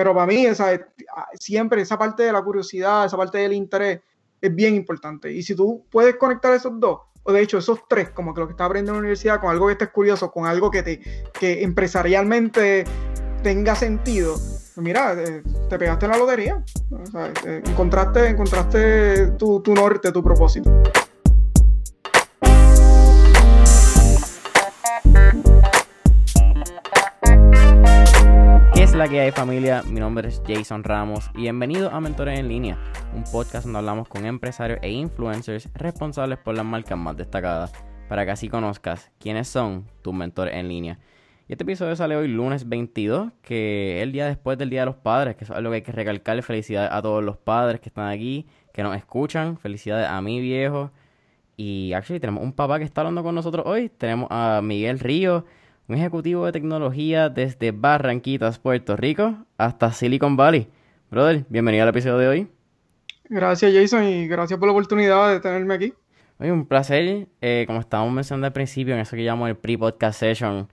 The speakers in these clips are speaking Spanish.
Pero para mí, esa, siempre esa parte de la curiosidad, esa parte del interés es bien importante. Y si tú puedes conectar esos dos, o de hecho esos tres, como que lo que estás aprendiendo en la universidad, con algo que estés curioso, con algo que, te, que empresarialmente tenga sentido, pues mira, eh, te pegaste en la lotería. Eh, encontraste, encontraste tu, tu norte, tu propósito. Que hay familia? Mi nombre es Jason Ramos y bienvenido a Mentores en Línea, un podcast donde hablamos con empresarios e influencers responsables por las marcas más destacadas, para que así conozcas quiénes son tus mentores en línea. Y este episodio sale hoy lunes 22, que es el día después del Día de los Padres, que es algo que hay que recalcarle. Felicidades a todos los padres que están aquí, que nos escuchan. Felicidades a mi viejo. Y actually tenemos un papá que está hablando con nosotros hoy. Tenemos a Miguel Río un ejecutivo de tecnología desde Barranquitas, Puerto Rico, hasta Silicon Valley. Brother, bienvenido al episodio de hoy. Gracias Jason y gracias por la oportunidad de tenerme aquí. Oye, un placer. Eh, como estábamos mencionando al principio, en eso que llamo el pre-podcast session,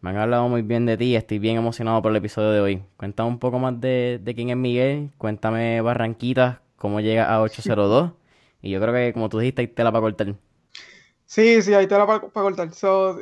me han hablado muy bien de ti. Estoy bien emocionado por el episodio de hoy. Cuéntame un poco más de, de quién es Miguel. Cuéntame Barranquitas, cómo llega a 802. y yo creo que, como tú dijiste, hay tela para cortar. Sí, sí, ahí te la para cortar.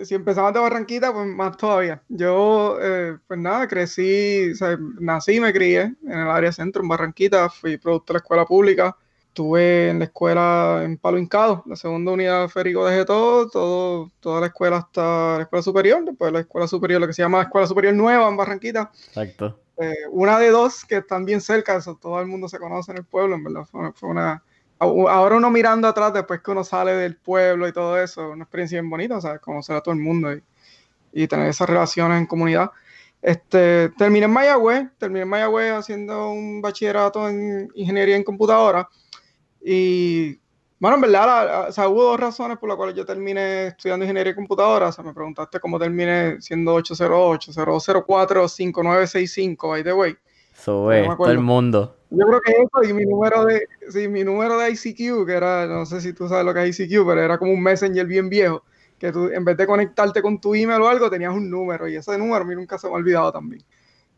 si empezamos de Barranquita, pues más todavía. Yo, eh, pues nada, crecí, o sea, nací y me crié en el área centro, en Barranquita. Fui producto de la escuela pública. Estuve en la escuela en Palo Hincado, la segunda unidad Férico de todo, todo, toda la escuela hasta la escuela superior, después la escuela superior, lo que se llama la escuela superior nueva en Barranquita. Exacto. Eh, una de dos que están bien cerca, eso todo el mundo se conoce en el pueblo, en verdad. fue una ahora uno mirando atrás después que uno sale del pueblo y todo eso, una experiencia bien bonita, ¿sabes? Conocer a todo el mundo y, y tener esas relaciones en comunidad. Este, terminé en Mayagüez, terminé en Mayagüez haciendo un bachillerato en ingeniería en computadora y bueno, en verdad, o sea, hubo dos razones por las cuales yo terminé estudiando ingeniería en computadora. O sea, me preguntaste cómo terminé siendo 808, 004, 5965, by the way. So, es, todo el mundo. Yo creo que eso y mi número de, sí, mi número de ICQ, que era, no sé si tú sabes lo que es ICQ, pero era como un messenger bien viejo, que tú en vez de conectarte con tu email o algo, tenías un número y ese número a mí nunca se me ha olvidado también.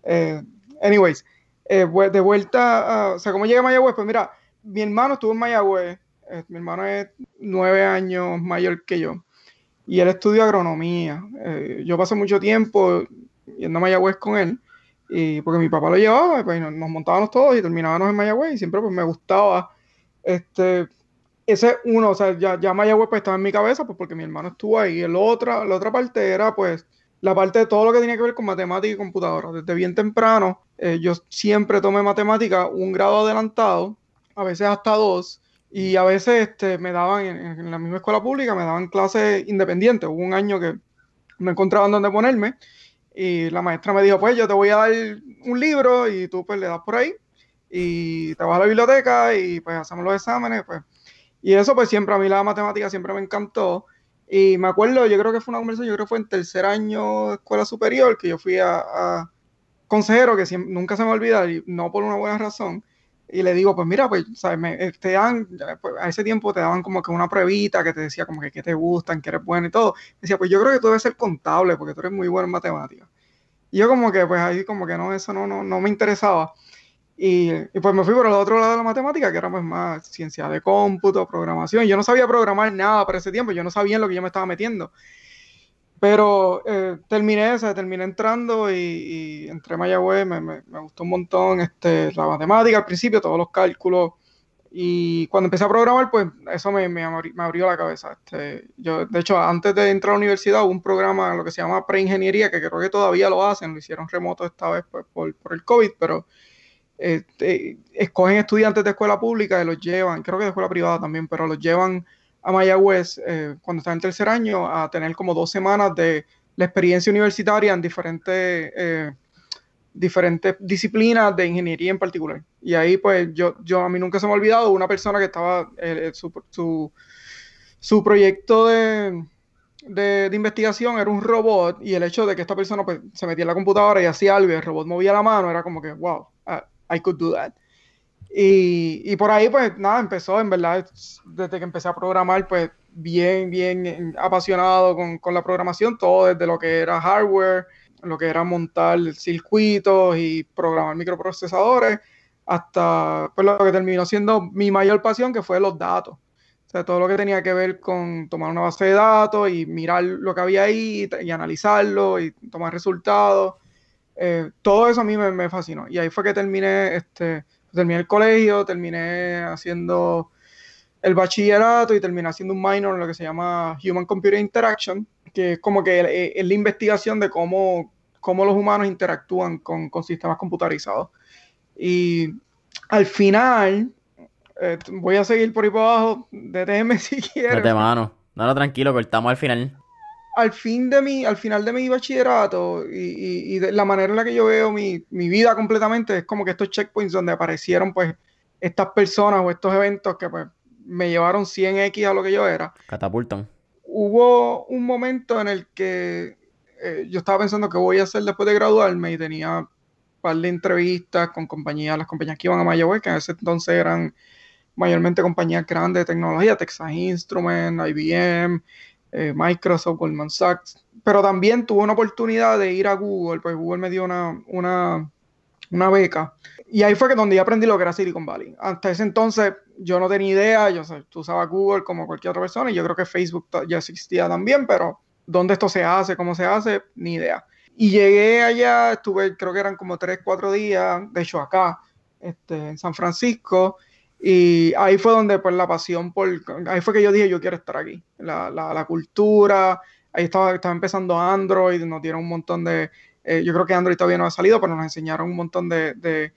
Eh, anyways, eh, de vuelta, a, o sea, ¿cómo llegué a Mayagüez? Pues mira, mi hermano estuvo en Mayagüez, eh, mi hermano es nueve años mayor que yo, y él estudió agronomía. yo pasé mucho tiempo yendo a Mayagüez con él, y porque mi papá lo llevaba, pues, nos, montábamos todos y terminábamos en Mayagüez y siempre pues me gustaba este ese uno, o sea, ya, ya Mayagüez pues estaba en mi cabeza pues porque mi hermano estuvo ahí. El otra, la otra parte era pues la parte de todo lo que tenía que ver con matemática y computadora. Desde bien temprano eh, yo siempre tomé matemática un grado adelantado, a veces hasta dos, y a veces este, me daban en, en la misma escuela pública, me daban clases independientes. Hubo un año que no encontraba dónde ponerme y la maestra me dijo, pues yo te voy a dar un libro y tú pues le das por ahí y te vas a la biblioteca y pues hacemos los exámenes, pues. Y eso pues siempre, a mí la matemática siempre me encantó. Y me acuerdo, yo creo que fue una conversación, yo creo que fue en tercer año de escuela superior, que yo fui a, consejero, que nunca se me olvida, y no por una buena razón, y le digo, pues mira, pues, ¿sabes? Me, te dan, pues, a ese tiempo te daban como que una pruebita que te decía como que qué te gustan, que eres bueno y todo. decía, pues yo creo que tú debes ser contable porque tú eres muy bueno en matemáticas. Y yo como que, pues ahí como que no, eso no, no, no me interesaba. Y, y, pues me fui por el otro lado de la matemática, que era pues más ciencia de cómputo, programación. Yo no sabía programar nada para ese tiempo, yo no sabía en lo que yo me estaba metiendo. Pero eh, terminé, o terminé entrando y, entré a Mayagüez, me, me, gustó un montón este, la matemática al principio, todos los cálculos. Y cuando empecé a programar, pues eso me, me, abrió la cabeza. Este, yo, de hecho, antes de entrar a la universidad hubo un programa, lo que se llama preingeniería, que creo que todavía lo hacen, lo hicieron remoto esta vez pues, por, por, el COVID, pero este, escogen estudiantes de escuela pública y los llevan, creo que de escuela privada también, pero los llevan a Mayagüez eh, cuando estaba en tercer año a tener como dos semanas de la experiencia universitaria en diferentes, eh, diferentes disciplinas de ingeniería en particular. Y ahí pues yo, yo a mí nunca se me ha olvidado una persona que estaba, eh, su, su, su, proyecto de, de, de, investigación era un robot y el hecho de que esta persona pues, se metía en la computadora y hacía algo y el robot movía la mano era como que, wow, I could do that. Y, por ahí, pues nada, empezó, en verdad, desde que empecé a programar, pues bien, bien apasionado con, la programación, todo desde lo que era hardware, lo que era montar circuitos y programar microprocesadores, hasta pues, lo que terminó siendo mi mayor pasión, que fue los datos. O sea, todo lo que tenía que ver con tomar una base de datos y mirar lo que había ahí y, analizarlo y tomar resultados. Eh, todo eso a mí me, fascinó. Y ahí fue que terminé, este, terminé el colegio, terminé haciendo el bachillerato y terminé haciendo un minor en lo que se llama Human Computer Interaction, que es como que es la investigación de cómo, cómo los humanos interactúan con, con sistemas computarizados. Y al final, eh, voy a seguir por ahí por abajo, deteme si quieres. De mano, no, tranquilo, cortamos al final. Al, fin de mi, al final de mi bachillerato y, y, de la manera en la que yo veo mi, mi, vida completamente es como que estos checkpoints donde aparecieron pues estas personas o estos eventos que pues me llevaron 100x a lo que yo era. Catapultan. Hubo un momento en el que eh, yo estaba pensando qué voy a hacer después de graduarme y tenía un par de entrevistas con compañías, las compañías que iban a Mayagüez, que en ese entonces eran mayormente compañías grandes de tecnología, Texas Instruments, IBM, eh, Microsoft, Goldman Sachs, pero también tuve una oportunidad de ir a Google, pues Google me dio una, una, una beca y ahí fue que donde yo aprendí lo que era Silicon Valley. Hasta ese entonces yo no tenía idea, yo tú usabas Google como cualquier otra persona y yo creo que Facebook ya existía también, pero dónde esto se hace, cómo se hace, ni idea. Y llegué allá, estuve, creo que eran como tres, cuatro días, de hecho acá, este, en San Francisco, y ahí fue donde pues la pasión por, ahí fue que yo dije, yo quiero estar aquí, la, la, la cultura, ahí estaba, estaba empezando Android, nos dieron un montón de, eh, yo creo que Android todavía no ha salido, pero nos enseñaron un montón de, de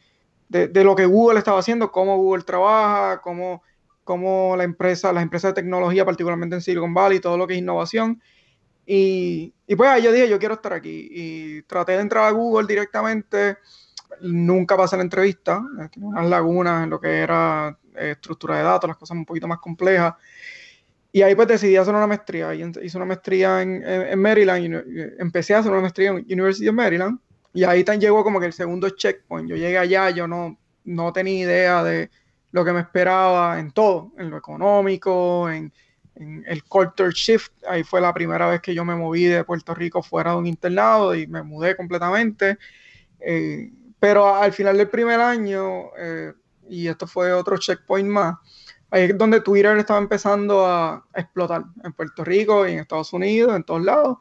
de, lo que Google estaba haciendo, cómo Google trabaja, cómo, cómo la empresa, las empresas de tecnología, particularmente en Silicon Valley, todo lo que es innovación. Y, y pues ahí yo dije, yo quiero estar aquí. Y traté de entrar a Google directamente, nunca pasé la entrevista, eh, tenía unas lagunas en lo que era eh, estructura de datos, las cosas un poquito más complejas. Y ahí pues decidí hacer una maestría. Y hice una maestría en, en, Maryland. Y empecé a hacer una maestría en University of Maryland. Y ahí tan llegó como que el segundo checkpoint. Yo llegué allá, yo no, no tenía idea de lo que me esperaba en todo, en lo económico, en, el culture shift. Ahí fue la primera vez que yo me moví de Puerto Rico fuera de un internado y me mudé completamente. Eh, pero al final del primer año, eh, y esto fue otro checkpoint más, ahí es donde Twitter estaba empezando a explotar en Puerto Rico y en Estados Unidos, en todos lados.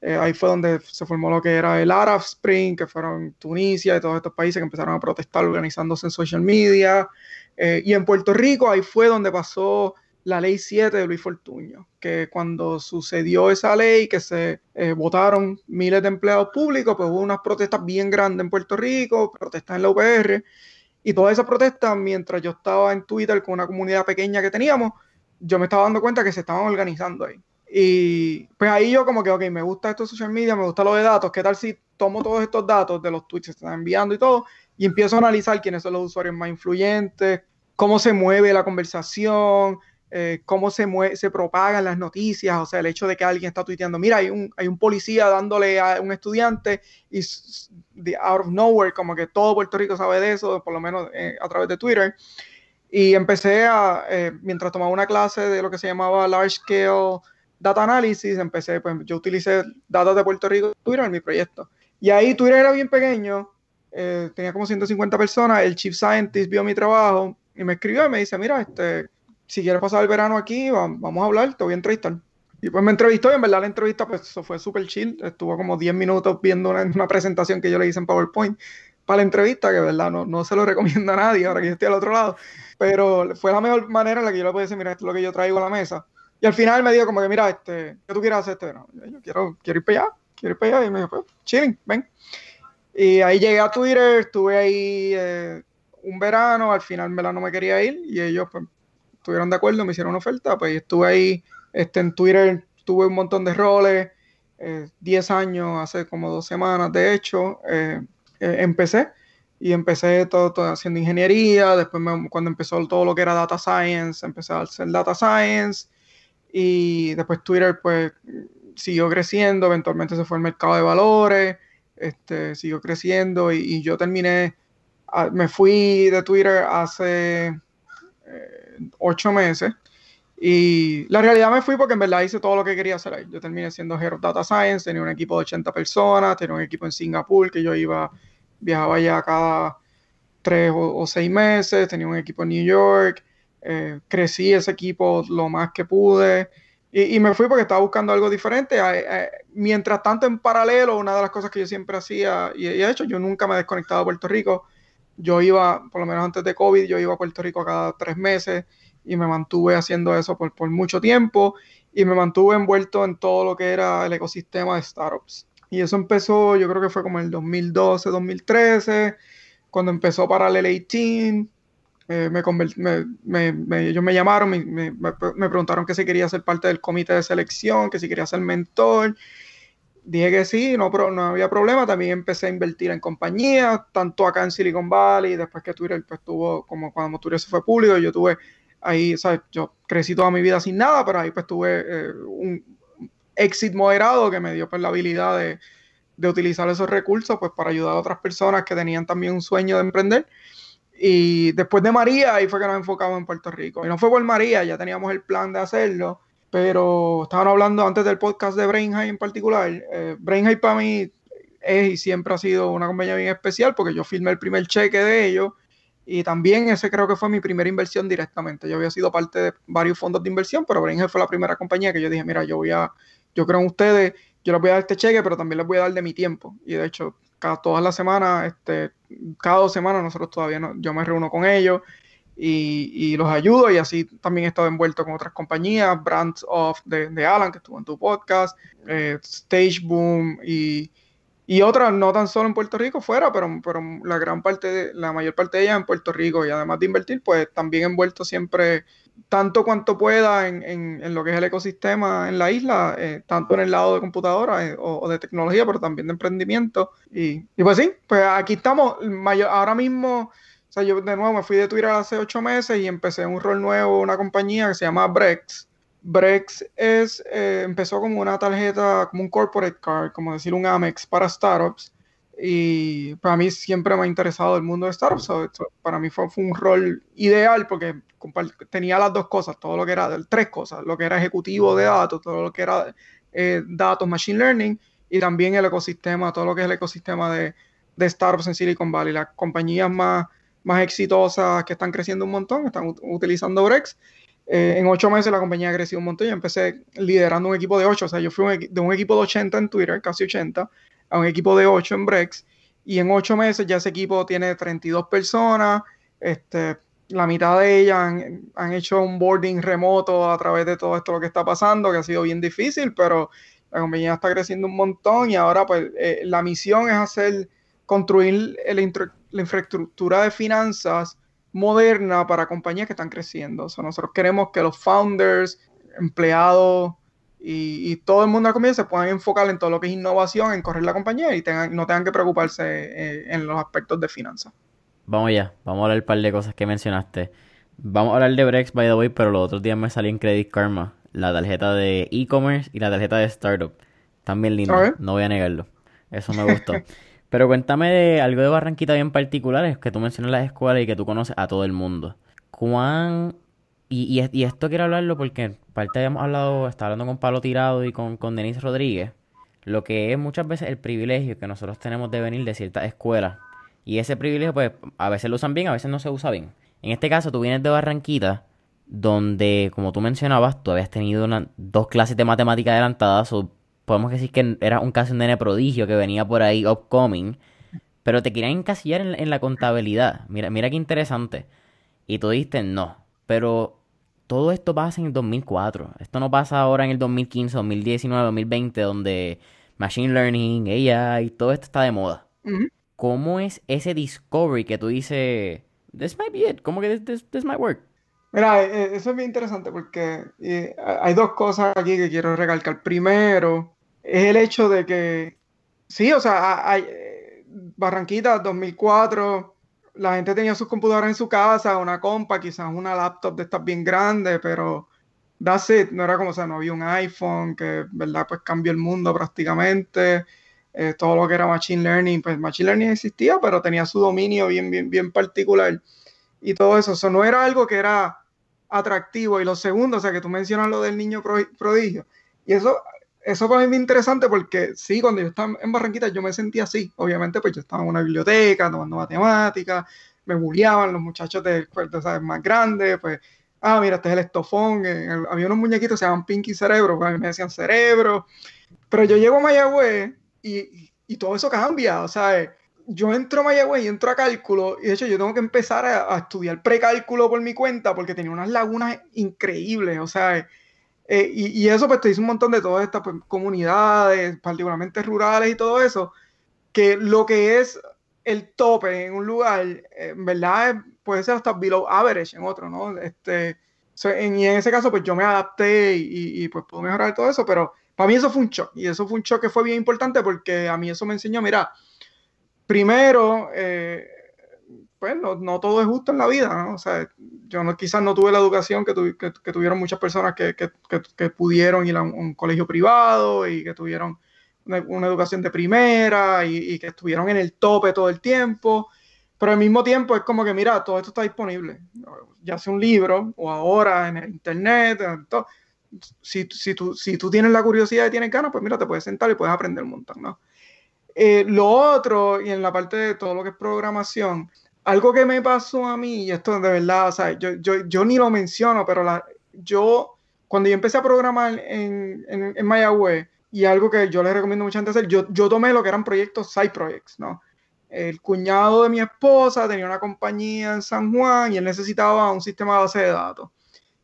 Eh, ahí fue donde se formó lo que era el Arab Spring, que fueron Tunisia y todos estos países que empezaron a protestar organizándose en social media. Eh, y en Puerto Rico, ahí fue donde pasó la ley 7 de Luis Fortuño, que cuando sucedió esa ley, que se eh, votaron miles de empleados públicos, pues hubo unas protestas bien grandes en Puerto Rico, protestas en la UPR, y todas esas protestas, mientras yo estaba en Twitter con una comunidad pequeña que teníamos, yo me estaba dando cuenta que se estaban organizando ahí. Y pues ahí yo como que, ok, me gusta esto de social media, me gusta lo de datos, ¿qué tal si tomo todos estos datos de los tweets que se están enviando y todo y empiezo a analizar quiénes son los usuarios más influyentes, cómo se mueve la conversación, eh, cómo se, mueve, se propagan las noticias, o sea, el hecho de que alguien está tuiteando, mira, hay un, hay un policía dándole a un estudiante y out of nowhere, como que todo Puerto Rico sabe de eso, por lo menos eh, a través de Twitter. Y empecé a, eh, mientras tomaba una clase de lo que se llamaba Large Scale data analysis, empecé, pues yo utilicé datos de Puerto Rico Twitter en mi proyecto. Y ahí Twitter era bien pequeño, eh, tenía como 150 personas, el chief scientist vio mi trabajo y me escribió y me dice, mira, este, si quieres pasar el verano aquí, vamos a hablar, te voy a entrevistar. Y pues me entrevistó y en verdad la entrevista pues fue súper chill, estuvo como 10 minutos viendo una, una, presentación que yo le hice en PowerPoint para la entrevista, que verdad no, no se lo recomiendo a nadie ahora que yo estoy al otro lado, pero fue la mejor manera en la que yo le pude decir, mira, esto es lo que yo traigo a la mesa y al final me dijo como que, mira, este, ¿qué tú quieres hacer este verano? Yo quiero, quiero ir para allá, quiero ir para allá. Y me dijo, pues, chilling, ven. Y ahí llegué a Twitter, estuve ahí eh, un verano, al final me no me quería ir y ellos pues estuvieron de acuerdo, me hicieron una oferta, pues estuve ahí este, en Twitter, tuve un montón de roles, 10 eh, años, hace como dos semanas de hecho, eh, empecé y empecé todo, todo, haciendo ingeniería, después cuando empezó todo lo que era data science, empecé a hacer data science, y después Twitter pues siguió creciendo, eventualmente se fue el mercado de valores, este, siguió creciendo y, yo terminé, me fui de Twitter hace eh, ocho meses Y la realidad me fui porque en verdad hice todo lo que quería hacer ahí. Yo terminé siendo Head of Data Science, tenía un equipo de 80 personas, tenía un equipo en Singapur que yo iba, viajaba allá cada tres o, seis meses, tenía un equipo en New York, eh, crecí ese equipo lo más que pude y, me fui porque estaba buscando algo diferente. mientras tanto, en paralelo, una de las cosas que yo siempre hacía, y, he hecho, yo nunca me he desconectado de Puerto Rico. Yo iba, por lo menos antes de COVID, yo iba a Puerto Rico cada tres meses y me mantuve haciendo eso por, por mucho tiempo y me mantuve envuelto en todo lo que era el ecosistema de startups. Y eso empezó, yo creo que fue como el 2012, 2013, cuando empezó Parallel 18 eh, me, ellos me llamaron, me, preguntaron que si quería ser parte del comité de selección, que si quería ser mentor. Dije que sí, no, no había problema. También empecé a invertir en compañías, tanto acá en Silicon Valley, después que Twitter pues, tuvo, como cuando Twitter se fue público, yo tuve ahí, ¿sabes? Yo crecí toda mi vida sin nada, pero ahí pues tuve eh, un éxito moderado que me dio pues la habilidad de, de utilizar esos recursos pues para ayudar a otras personas que tenían también un sueño de emprender y después de María, ahí fue que nos enfocamos en Puerto Rico. Y no fue por María, ya teníamos el plan de hacerlo, pero estaban hablando antes del podcast de Brainhigh en particular. Eh, Brainhigh para mí es y siempre ha sido una compañía bien especial porque yo firmé el primer cheque de ellos y también ese creo que fue mi primera inversión directamente. Yo había sido parte de varios fondos de inversión, pero Brainhigh fue la primera compañía que yo dije, mira, yo voy a, yo creo en ustedes, yo les voy a dar este cheque, pero también les voy a dar de mi tiempo. Y de hecho, cada, todas las semanas, este, cada dos semanas nosotros todavía no, yo me reúno con ellos y, los ayudo y así también he estado envuelto con otras compañías, Brands of de, Alan, que estuvo en tu podcast, eh, Stage Boom y, y, otras, no tan solo en Puerto Rico, fuera, pero, pero la gran parte, de, la mayor parte de ellas en Puerto Rico y además de invertir, pues también envuelto siempre tanto cuanto pueda en, lo que es el ecosistema en la isla, eh, tanto en el lado de computadora eh, o, de tecnología, pero también de emprendimiento. Y, pues sí, pues aquí estamos. Mayor, ahora mismo, o sea, yo de nuevo me fui de Twitter hace ocho meses y empecé un rol nuevo, una compañía que se llama Brex. Brex es, eh, empezó como una tarjeta, como un corporate card, como decir un Amex para startups y para mí siempre me ha interesado el mundo de startups. para mí fue, un rol ideal porque tenía las dos cosas, todo lo que era, tres cosas, lo que era ejecutivo de datos, todo lo que era eh, datos, machine learning y también el ecosistema, todo lo que es el ecosistema de, de startups en Silicon Valley. Las compañías más, más exitosas que están creciendo un montón están utilizando Brex. Eh, en ocho meses la compañía ha crecido un montón. Yo empecé liderando un equipo de ocho, o sea, yo fui de un equipo de 80 en Twitter, casi 80, a un equipo de 8 en Brex y en 8 meses ya ese equipo tiene 32 personas, este, la mitad de ellas han, hecho un boarding remoto a través de todo esto lo que está pasando, que ha sido bien difícil, pero la compañía está creciendo un montón y ahora pues eh, la misión es hacer, construir la infraestructura de finanzas moderna para compañías que están creciendo. O sea, nosotros queremos que los founders, empleados, y, todo el mundo de la compañía se puedan enfocar en todo lo que es innovación, en correr la compañía y tengan, no tengan que preocuparse eh, en los aspectos de finanzas. Vamos ya, vamos a hablar un par de cosas que mencionaste. Vamos a hablar de Brex, by the way, pero los otros días me salí en Credit Karma la tarjeta de e-commerce y la tarjeta de startup. También linda, no voy a negarlo. Eso me gustó. pero cuéntame de algo de Barranquita bien particular, es que tú mencionas las escuelas y que tú conoces a todo el mundo. ¿Cuán y, y, esto quiero hablarlo porque parte habíamos hablado, estaba hablando con Pablo Tirado y con, con Denise Rodríguez, lo que es muchas veces el privilegio que nosotros tenemos de venir de ciertas escuelas. Y ese privilegio, pues, a veces lo usan bien, a veces no se usa bien. En este caso, tú vienes de Barranquita, donde, como tú mencionabas, tú habías tenido dos clases de matemática adelantadas, o podemos decir que era un caso de nene prodigio que venía por ahí upcoming, pero te querían encasillar en, en la contabilidad. Mira, mira qué interesante. Y tú dijiste, no, pero todo esto pasa en el 2004. Esto no pasa ahora en el 2015, 2019, 2020, donde Machine Learning, AI, todo esto está de moda. ¿Cómo es ese discovery que tú dices, this might be it, ¿cómo que this, this, might work? Mira, eh, eso es bien interesante porque eh, hay dos cosas aquí que quiero recalcar. Primero, es el hecho de que, sí, o sea, hay, Barranquita 2004 la gente tenía sus computadoras en su casa, una compa, quizás una laptop de estas bien grande, pero that's it, no era como, o sea, no había un iPhone que, ¿verdad? Pues cambió el mundo prácticamente, eh, todo lo que era Machine Learning, pues Machine Learning existía, pero tenía su dominio bien, bien, bien particular y todo eso, eso no era algo que era atractivo. Y lo segundo, o sea, que tú mencionas lo del niño prodigio. Y eso, eso para mí es interesante porque sí, cuando yo estaba en Barranquita yo me sentía así. Obviamente, pues yo estaba en una biblioteca tomando matemáticas, me bulliaban los muchachos de, pues, ¿sabes? más grandes, pues, ah, mira, este es el estofón. Eh, había unos muñequitos que se llaman Pinky Cerebro, pues, me decían cerebro. Pero yo llego a Mayagüez y, y todo eso cambia, o sea, yo entro a Mayagüez y entro a cálculo, y de hecho yo tengo que empezar a, estudiar precálculo por mi cuenta porque tenía unas lagunas increíbles, o sea, eh, y, eso pues te dice un montón de todas estas pues, comunidades, particularmente rurales y todo eso, que lo que es el tope en un lugar, en verdad puede ser hasta below average en otro, ¿no? Este, en, y en ese caso pues yo me adapté y, y pues puedo mejorar todo eso, pero para mí eso fue un shock, y eso fue un shock que fue bien importante porque a mí eso me enseñó, mira, primero, eh, pues no, todo es justo en la vida, ¿no? O sea, yo no, quizás no tuve la educación que, que, tuvieron muchas personas que, pudieron ir a un, colegio privado y que tuvieron una, educación de primera y, que estuvieron en el tope todo el tiempo. Pero al mismo tiempo es como que, mira, todo esto está disponible, ya sea un libro o ahora en el internet. Si, si, tú, si tú tienes la curiosidad y tienes ganas, pues mira, te puedes sentar y puedes aprender un montón, ¿no? Eh, lo otro, y en la parte de todo lo que es programación, algo que me pasó a mí, y esto de verdad, o sea, yo, yo, yo ni lo menciono, pero la, yo, cuando yo empecé a programar en, en, en Mayagüez, y algo que yo les recomiendo mucha gente hacer, yo, yo tomé lo que eran proyectos, side projects, ¿no? El cuñado de mi esposa tenía una compañía en San Juan y él necesitaba un sistema de base de datos.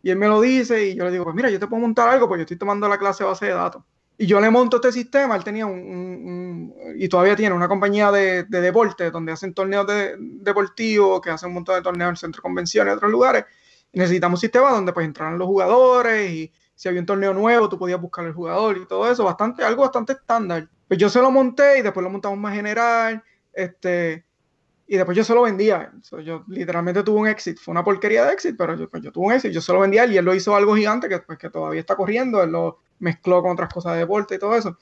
Y él me lo dice y yo le digo, pues mira, yo te puedo montar algo porque yo estoy tomando la clase de base de datos. Y yo le monto este sistema, él tenía un, y todavía tiene una compañía de, de deporte donde hacen torneos de, deportivos, que hacen un montón de torneos en el centro de convenciones y otros lugares. Necesitamos un sistema donde pues entraran los jugadores y si había un torneo nuevo tú podías buscar el jugador y todo eso, bastante, algo bastante estándar. Pues yo se lo monté y después lo montamos más general, este, y después yo se lo vendía. yo literalmente tuve un éxito, fue una porquería de éxito, pero yo, pues yo tuve un éxito, yo se lo vendía y él lo hizo algo gigante que, pues, que todavía está corriendo, él lo, mezcló con otras cosas de deporte y todo eso.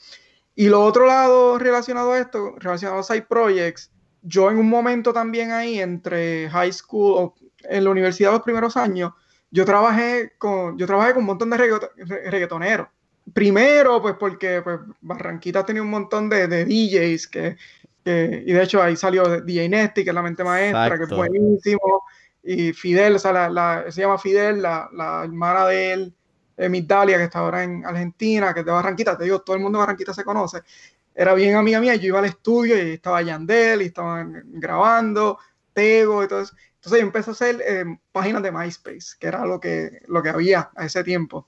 Y lo otro lado relacionado a esto, relacionado a side projects, yo en un momento también ahí entre high school o en la universidad los primeros años, yo trabajé con, yo trabajé con un montón de reggaetoneros. Primero, pues porque pues, Barranquita tenía un montón de, de DJs que, y de hecho ahí salió DJ Nesty, que es la mente maestra, que es buenísimo. Y Fidel, o sea, la, se llama Fidel, la, la hermana de él, Italia, que está ahora en Argentina, que es de Barranquita, te digo, todo el mundo de Barranquita se conoce, era bien amiga mía, yo iba al estudio y estaba Yandel y estaban grabando, Tego y todo eso. Entonces yo empecé a hacer eh, páginas de MySpace, que era lo que, lo que había a ese tiempo.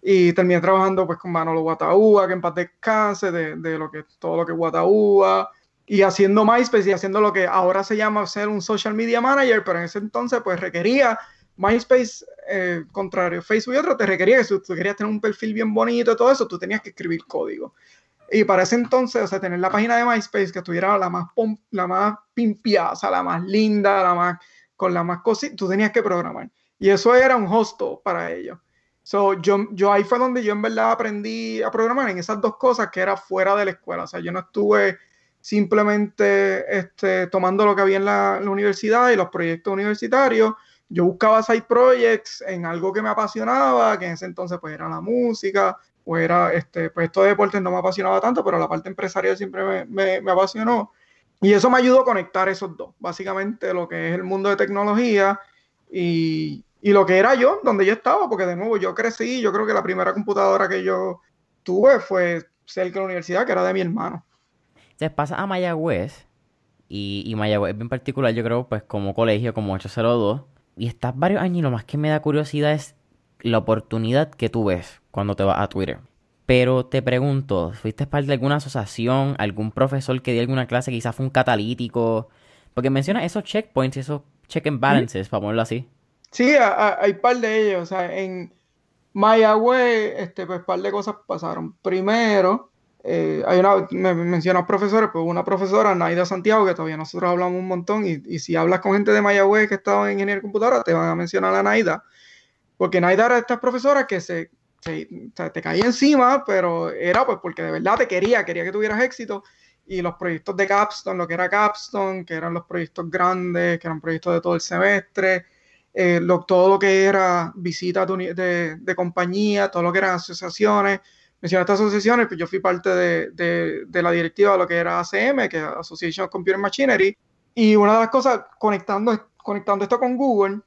Y terminé trabajando pues con Manolo Guataúa, que en paz descanse, de, de lo que, todo lo que Guataúa, y haciendo MySpace y haciendo lo que ahora se llama ser un social media manager, pero en ese entonces pues requería MySpace, eh, contrario, Facebook y otro, te requería que si tú querías tener un perfil bien bonito y todo eso, tú tenías que escribir código. Y para ese entonces, o sea, tener la página de MySpace que estuviera la más, la más pimpiada, o sea, la más linda, la más, con la más cosita, tú tenías que programar. Y eso era un hosto para ellos. So, yo, yo ahí fue donde yo en verdad aprendí a programar en esas dos cosas que era fuera de la escuela. O sea, yo no estuve simplemente este, tomando lo que había en la, la universidad y los proyectos universitarios, yo buscaba side projects en algo que me apasionaba, que en ese entonces pues era la música, o era, este, pues esto de deportes no me apasionaba tanto, pero la parte empresarial siempre me, me, apasionó. Y eso me ayudó a conectar esos dos, básicamente lo que es el mundo de tecnología y, y lo que era yo, donde yo estaba, porque de nuevo yo crecí, yo creo que la primera computadora que yo tuve fue cerca de la universidad, que era de mi hermano. Entonces pasa a Mayagüez, y, y Mayagüez en particular, yo creo, pues como colegio, como 802, y estás varios años y lo más que me da curiosidad es la oportunidad que tú ves cuando te vas a Twitter. Pero te pregunto, ¿fuiste parte de alguna asociación, algún profesor que dio alguna clase, quizás fue un catalítico? Porque menciona esos checkpoints y esos check and balances, para ponerlo así. Sí, hay par de ellos. O sea, en Mayagüez, este, pues, par de cosas pasaron. Primero, eh, hay una, me mencionas profesores, pues una profesora, Naida Santiago, que todavía nosotros hablamos un montón, y, si hablas con gente de Mayagüez que estaba en ingeniería computadora, te van a mencionar a Naida, porque Naida era esta profesora que se, te caía encima, pero era pues porque de verdad te quería, quería que tuvieras éxito, y los proyectos de Capstone, lo que era Capstone, que eran los proyectos grandes, que eran proyectos de todo el semestre, eh, todo lo que era visitas de, de, compañía, todo lo que eran asociaciones. Mencionaste asociaciones, pues yo fui parte de, de, la directiva de lo que era ACM, que es Association of Computer Machinery, y una de las cosas, conectando, conectando esto con Google,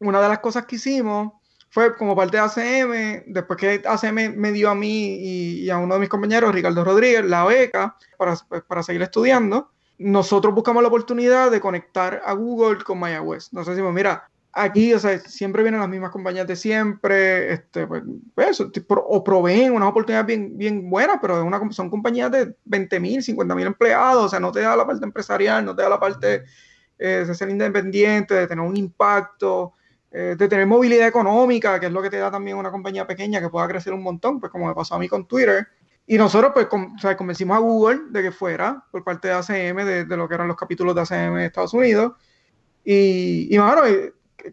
una de las cosas que hicimos fue como parte de ACM, después que ACM me dio a mí y, a uno de mis compañeros, Ricardo Rodríguez, la beca para, pues, para seguir estudiando, nosotros buscamos la oportunidad de conectar a Google con MyAWS. Nos decimos, mira, aquí, o sea, siempre vienen las mismas compañías de siempre, este, pues, pues o proveen unas oportunidades bien, bien buenas, pero una, son compañías de 20 mil, 50 mil empleados, o sea, no te da la parte empresarial, no te da la parte eh, de ser independiente, de tener un impacto, eh, de tener movilidad económica, que es lo que te da también una compañía pequeña que pueda crecer un montón, pues como me pasó a mí con Twitter. Y nosotros, pues, convencimos a Google de que fuera por parte de ACM, de, lo que eran los capítulos de ACM de Estados Unidos. Y, y bueno,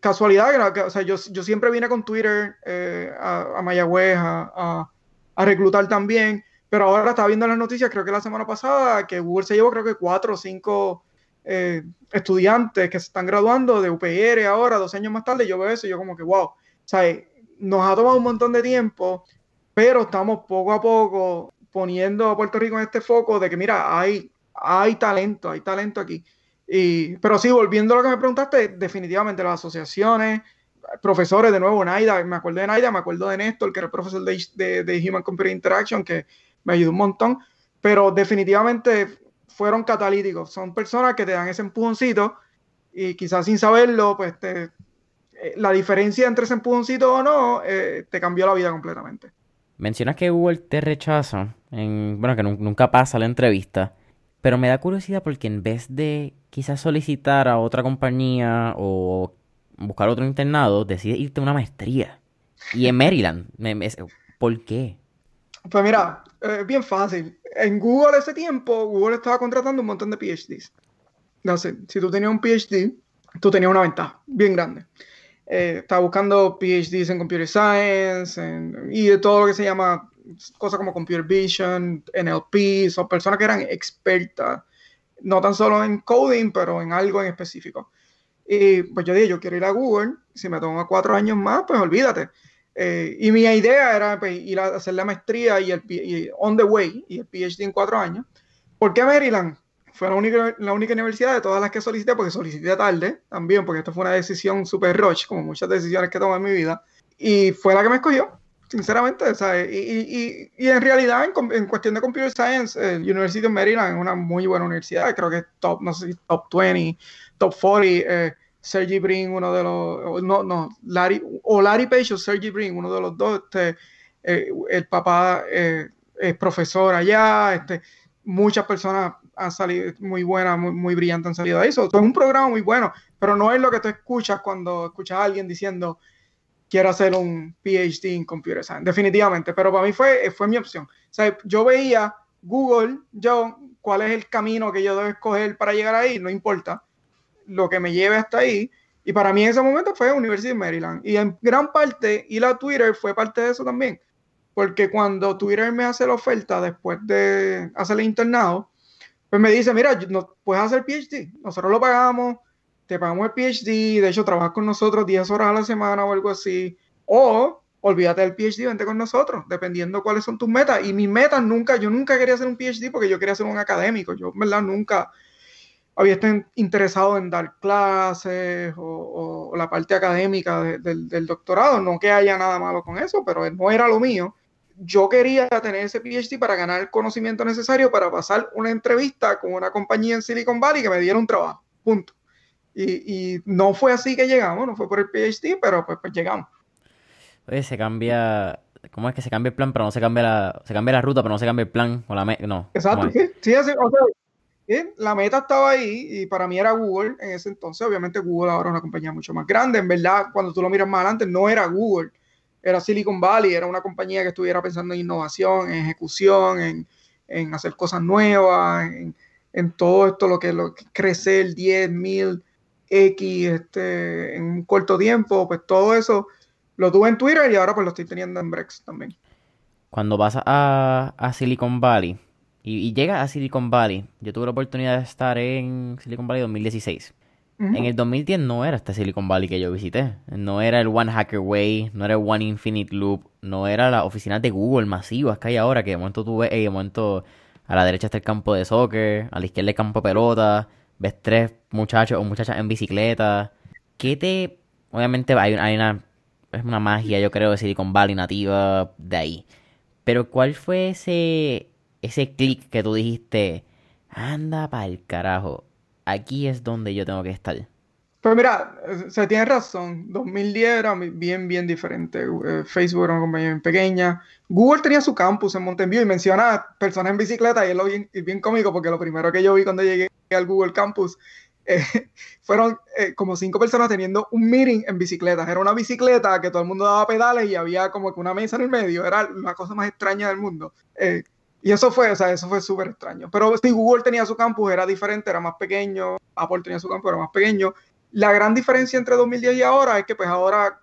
casualidad, o sea, yo, yo, siempre vine con Twitter eh, a, a, Mayagüez a, a, reclutar también, pero ahora estaba viendo las noticias, creo que la semana pasada, que Google se llevó creo que cuatro o cinco eh, estudiantes que se están graduando de UPR ahora, dos años más tarde, yo veo eso y yo como que, wow, o sea, nos ha tomado un montón de tiempo, pero estamos poco a poco poniendo a Puerto Rico en este foco de que, mira, hay, hay talento, hay talento aquí. Y, pero sí, volviendo a lo que me preguntaste, definitivamente las asociaciones, profesores, de nuevo, Naida, me acuerdo de Naida, me acuerdo de Néstor, que era el profesor de, de, Human Computer Interaction, que me ayudó un montón, pero definitivamente fueron catalíticos, son personas que te dan ese empujoncito y quizás sin saberlo, pues te, eh, la diferencia entre ese empujoncito o no eh, te cambió la vida completamente. Mencionas que Google te rechaza, en, bueno, que nunca pasa la entrevista, pero me da curiosidad porque en vez de quizás solicitar a otra compañía o buscar otro internado, decide irte a una maestría. Y en Maryland, ¿por qué? Pues mira, es bien fácil. En Google ese tiempo, Google estaba contratando un montón de PhDs. Sé, si tú tenías un PhD, tú tenías una ventaja bien grande. Eh, estaba buscando PhDs en Computer Science y de todo lo que se llama cosas como Computer Vision, NLP, son personas que eran expertas no tan solo en coding, pero en algo en específico. Y pues yo dije, yo quiero ir a Google, si me toma cuatro años más, pues olvídate. Eh, y mi idea era pues, ir a hacer la maestría y el on the way y el PhD en cuatro años. ¿Por qué Maryland? Fue la única, la única universidad de todas las que solicité, porque solicité tarde también, porque esto fue una decisión super rush, como muchas decisiones que tomé en mi vida. Y fue la que me escogió sinceramente. Y, y, y, en realidad, en, en, cuestión de Computer Science, el University of Maryland es una muy buena universidad. Creo que es top, no sé si top 20, top 40. Eh, Sergi Brin, uno de los. No, no, Larry, o Larry Page o Sergi Brin, uno de los dos. Este, eh, el papá eh, es profesor allá. Este, muchas personas han salido muy buenas, muy, muy brillantes han salido de eso. es un programa muy bueno, pero no es lo que tú escuchas cuando escuchas a alguien diciendo quiero hacer un PhD en Computer Science, definitivamente, pero para mí fue, fue mi opción. O sea, yo veía Google, yo, cuál es el camino que yo debo escoger para llegar ahí, no importa lo que me lleve hasta ahí. Y para mí en ese momento fue University of Maryland. Y en gran parte, y la Twitter fue parte de eso también. Porque cuando Twitter me hace la oferta después de hacer el internado, pues me dice, mira, no, puedes hacer PhD, nosotros lo pagamos, te pagamos el PhD, de hecho trabajas con nosotros 10 horas a la semana o algo así, o olvídate del PhD, vente con nosotros, dependiendo cuáles son tus metas. Y mis metas nunca, yo nunca quería hacer un PhD porque yo quería ser un académico, yo en verdad nunca había estado interesado en dar clases o, la parte académica del doctorado, no que haya nada malo con eso, pero no era lo mío. Yo quería tener ese PhD para ganar el conocimiento necesario para pasar una entrevista con una compañía en Silicon Valley que me diera un trabajo. Punto. Y, no fue así que llegamos, no fue por el PhD, pero pues, pues, llegamos. Oye, se cambia, ¿cómo es que se cambia el plan, pero no se cambia la, se cambia la ruta, pero no se cambia el plan o la no. Exacto, sí, sí, o sea, la meta estaba ahí y para mí era Google en ese entonces, obviamente Google ahora es una compañía mucho más grande, en verdad, cuando tú lo miras más adelante, no era Google, era Silicon Valley, era una compañía que estuviera pensando en innovación, en ejecución, en, en hacer cosas nuevas, en, en, todo esto, lo que, lo que crecer 10 mil X este, en un corto tiempo, pues todo eso lo tuve en Twitter y ahora pues lo estoy teniendo en Brex también. Cuando vas a, a Silicon Valley y, y llegas a Silicon Valley, yo tuve la oportunidad de estar en Silicon Valley 2016. En el 2010 no era este Silicon Valley que yo visité. No era el One Hacker Way, no era el One Infinite Loop, no era la oficina de Google masivas que hay ahora, que de momento tú ves, y de momento a la derecha está el campo de soccer, a la izquierda el campo de pelota, ves tres muchachos o muchachas en bicicleta. ¿Qué te... Obviamente hay, hay una... Es una magia, yo creo, de Silicon Valley nativa de ahí. Pero ¿cuál fue ese... Ese clic que tú dijiste, anda pa'l carajo, aquí es donde yo tengo que estar. Pues mira, se tiene razón. 2010 era bien, bien diferente. Eh, Facebook era una compañía bien pequeña. Google tenía su campus en Mountain View y menciona personas en bicicleta y es lo bien, bien cómico porque lo primero que yo vi cuando llegué al Google Campus eh, fueron eh, como cinco personas teniendo un meeting en bicicletas. Era una bicicleta que todo el mundo daba pedales y había como que una mesa en el medio. Era la cosa más extraña del mundo. Y eso fue, o sea, eso fue súper extraño. Pero si Google tenía su campus, era diferente, era más pequeño. Apple tenía su campus, era más pequeño. La gran diferencia entre 2010 y ahora es que, pues ahora,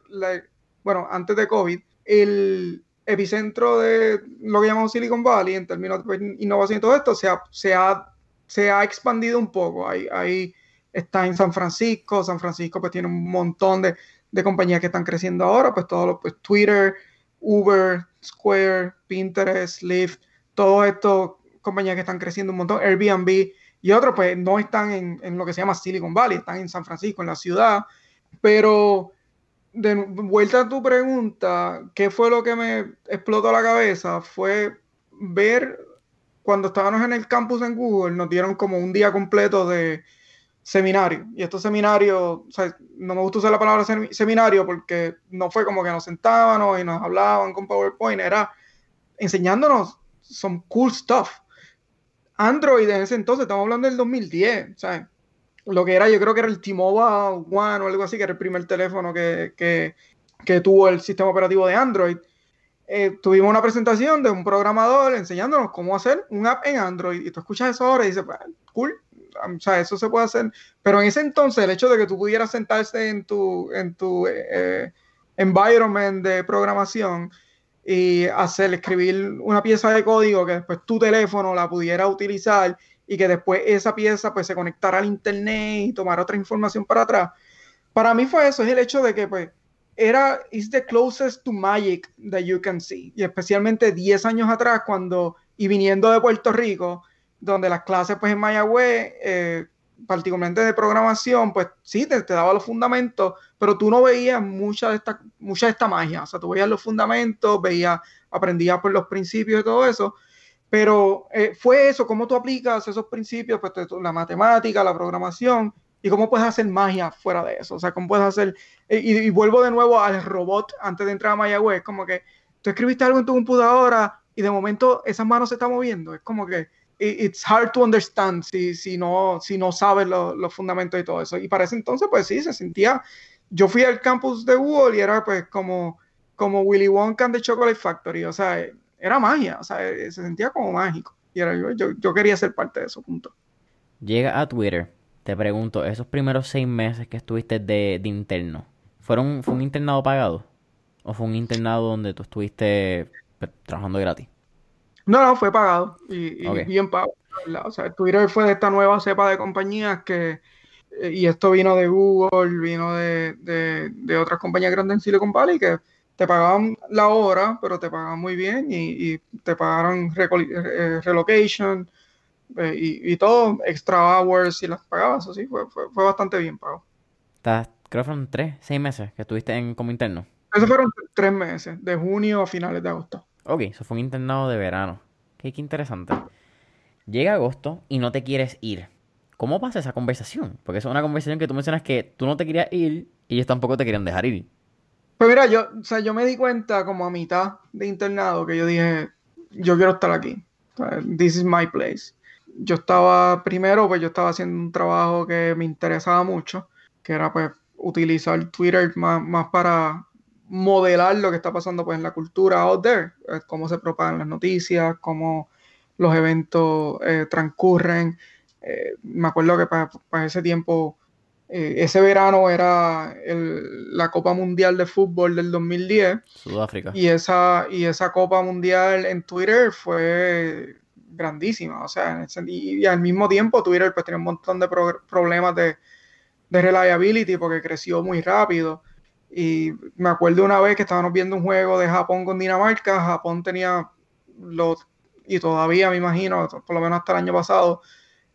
bueno, antes de COVID, el epicentro de lo que llamamos Silicon Valley, en términos de innovación y todo esto, se ha, se ha, se ha expandido un poco. Ahí, ahí está en San Francisco. San Francisco, pues tiene un montón de, de compañías que están creciendo ahora, pues todo lo, pues Twitter, Uber, Square, Pinterest, Lyft todos estos compañías que están creciendo un montón, Airbnb y otros, pues no están en, lo que se llama Silicon Valley, están en San Francisco, en la ciudad. Pero de vuelta a tu pregunta, ¿qué fue lo que me explotó la cabeza? Fue ver cuando estábamos en el campus en Google, nos dieron como un día completo de seminario. Y estos seminarios, no me gusta usar la palabra seminario porque no fue como que nos sentábamos y nos hablaban con PowerPoint, era enseñándonos son cool stuff. Android en ese entonces, estamos hablando del 2010, ¿sabes? Lo que era, yo creo que era el T-Mobile One o algo así, que era el primer teléfono que, que, tuvo el sistema operativo de Android. Eh, tuvimos una presentación de un programador enseñándonos cómo hacer un app en Android. Y tú escuchas eso ahora y dices, cool, o sea, eso se puede hacer. Pero en ese entonces, el hecho de que tú pudieras sentarse en tu, en tu eh, environment de programación y hacer, escribir una pieza de código que después tu teléfono la pudiera utilizar y que después esa pieza pues se conectara al internet y tomara otra información para atrás. Para mí fue eso, es el hecho de que pues era, is the closest to magic that you can see. Y especialmente 10 años atrás cuando, y viniendo de Puerto Rico, donde las clases pues en Mayagüez, eh, particularmente de programación, pues sí, te, daba los fundamentos, pero tú no veías mucha de, esta, mucha de esta magia. O sea, tú veías los fundamentos, veías, aprendías por los principios y todo eso, pero eh, fue eso, cómo tú aplicas esos principios, pues la matemática, la programación, y cómo puedes hacer magia fuera de eso. O sea, cómo puedes hacer, y, vuelvo de nuevo al robot antes de entrar a Mayagüez, como que tú escribiste algo en tu computadora y de momento esas manos se están moviendo. Es como que it's hard to understand si, si, no, si no sabes los fundamentos y todo eso. Y para ese entonces, pues sí, se sentía. Yo fui al campus de Google y era pues como, como Willy Wonka the Chocolate Factory, o sea, era magia, o sea, se sentía como mágico. Y era, yo, yo, quería ser parte de eso, punto. Llega a Twitter, te pregunto, esos primeros seis meses que estuviste de, de interno, ¿fueron, ¿fue un internado pagado? ¿O fue un internado donde tú estuviste pues, trabajando gratis? No, no, fue pagado y, bien pagado. O sea, Twitter fue de esta nueva cepa de compañías que, eh, y esto vino de Google, vino de, de, otras compañías grandes en Silicon Valley que te pagaban la hora, pero te pagaban muy bien y, te pagaron eh, relocation eh, y, todo, extra hours y las pagabas, así, fue, fue, fue bastante bien. Estás, creo que fueron tres, seis meses que estuviste en, como interno. Esos fueron tres meses, de junio a finales de agosto. Ok, eso fue un internado de verano. Qué, interesante. Llega agosto y no te quieres ir. ¿Cómo pasa esa conversación? Porque es una conversación que tú mencionas que tú no te querías ir y ellos tampoco te querían dejar ir. Pues mira, yo, o sea, yo me di cuenta como a mitad de internado que yo dije, yo quiero estar aquí. This is my place. Yo estaba, primero, pues yo estaba haciendo un trabajo que me interesaba mucho, que era pues utilizar Twitter más, más para modelar lo que está pasando pues en la cultura out there, eh, cómo se propagan las noticias, cómo los eventos eh, transcurren. Eh, me acuerdo que para, ese tiempo, ese verano era la Copa Mundial de Fútbol del 2010. Sudáfrica. Y esa, y esa Copa Mundial en Twitter fue grandísima. O sea, y, al mismo tiempo Twitter pues tenía un montón de problemas de de reliability porque creció muy rápido. Y me acuerdo una vez que estábamos viendo un juego de Japón con Dinamarca, Japón tenía los, y todavía me imagino, por lo menos hasta el año pasado,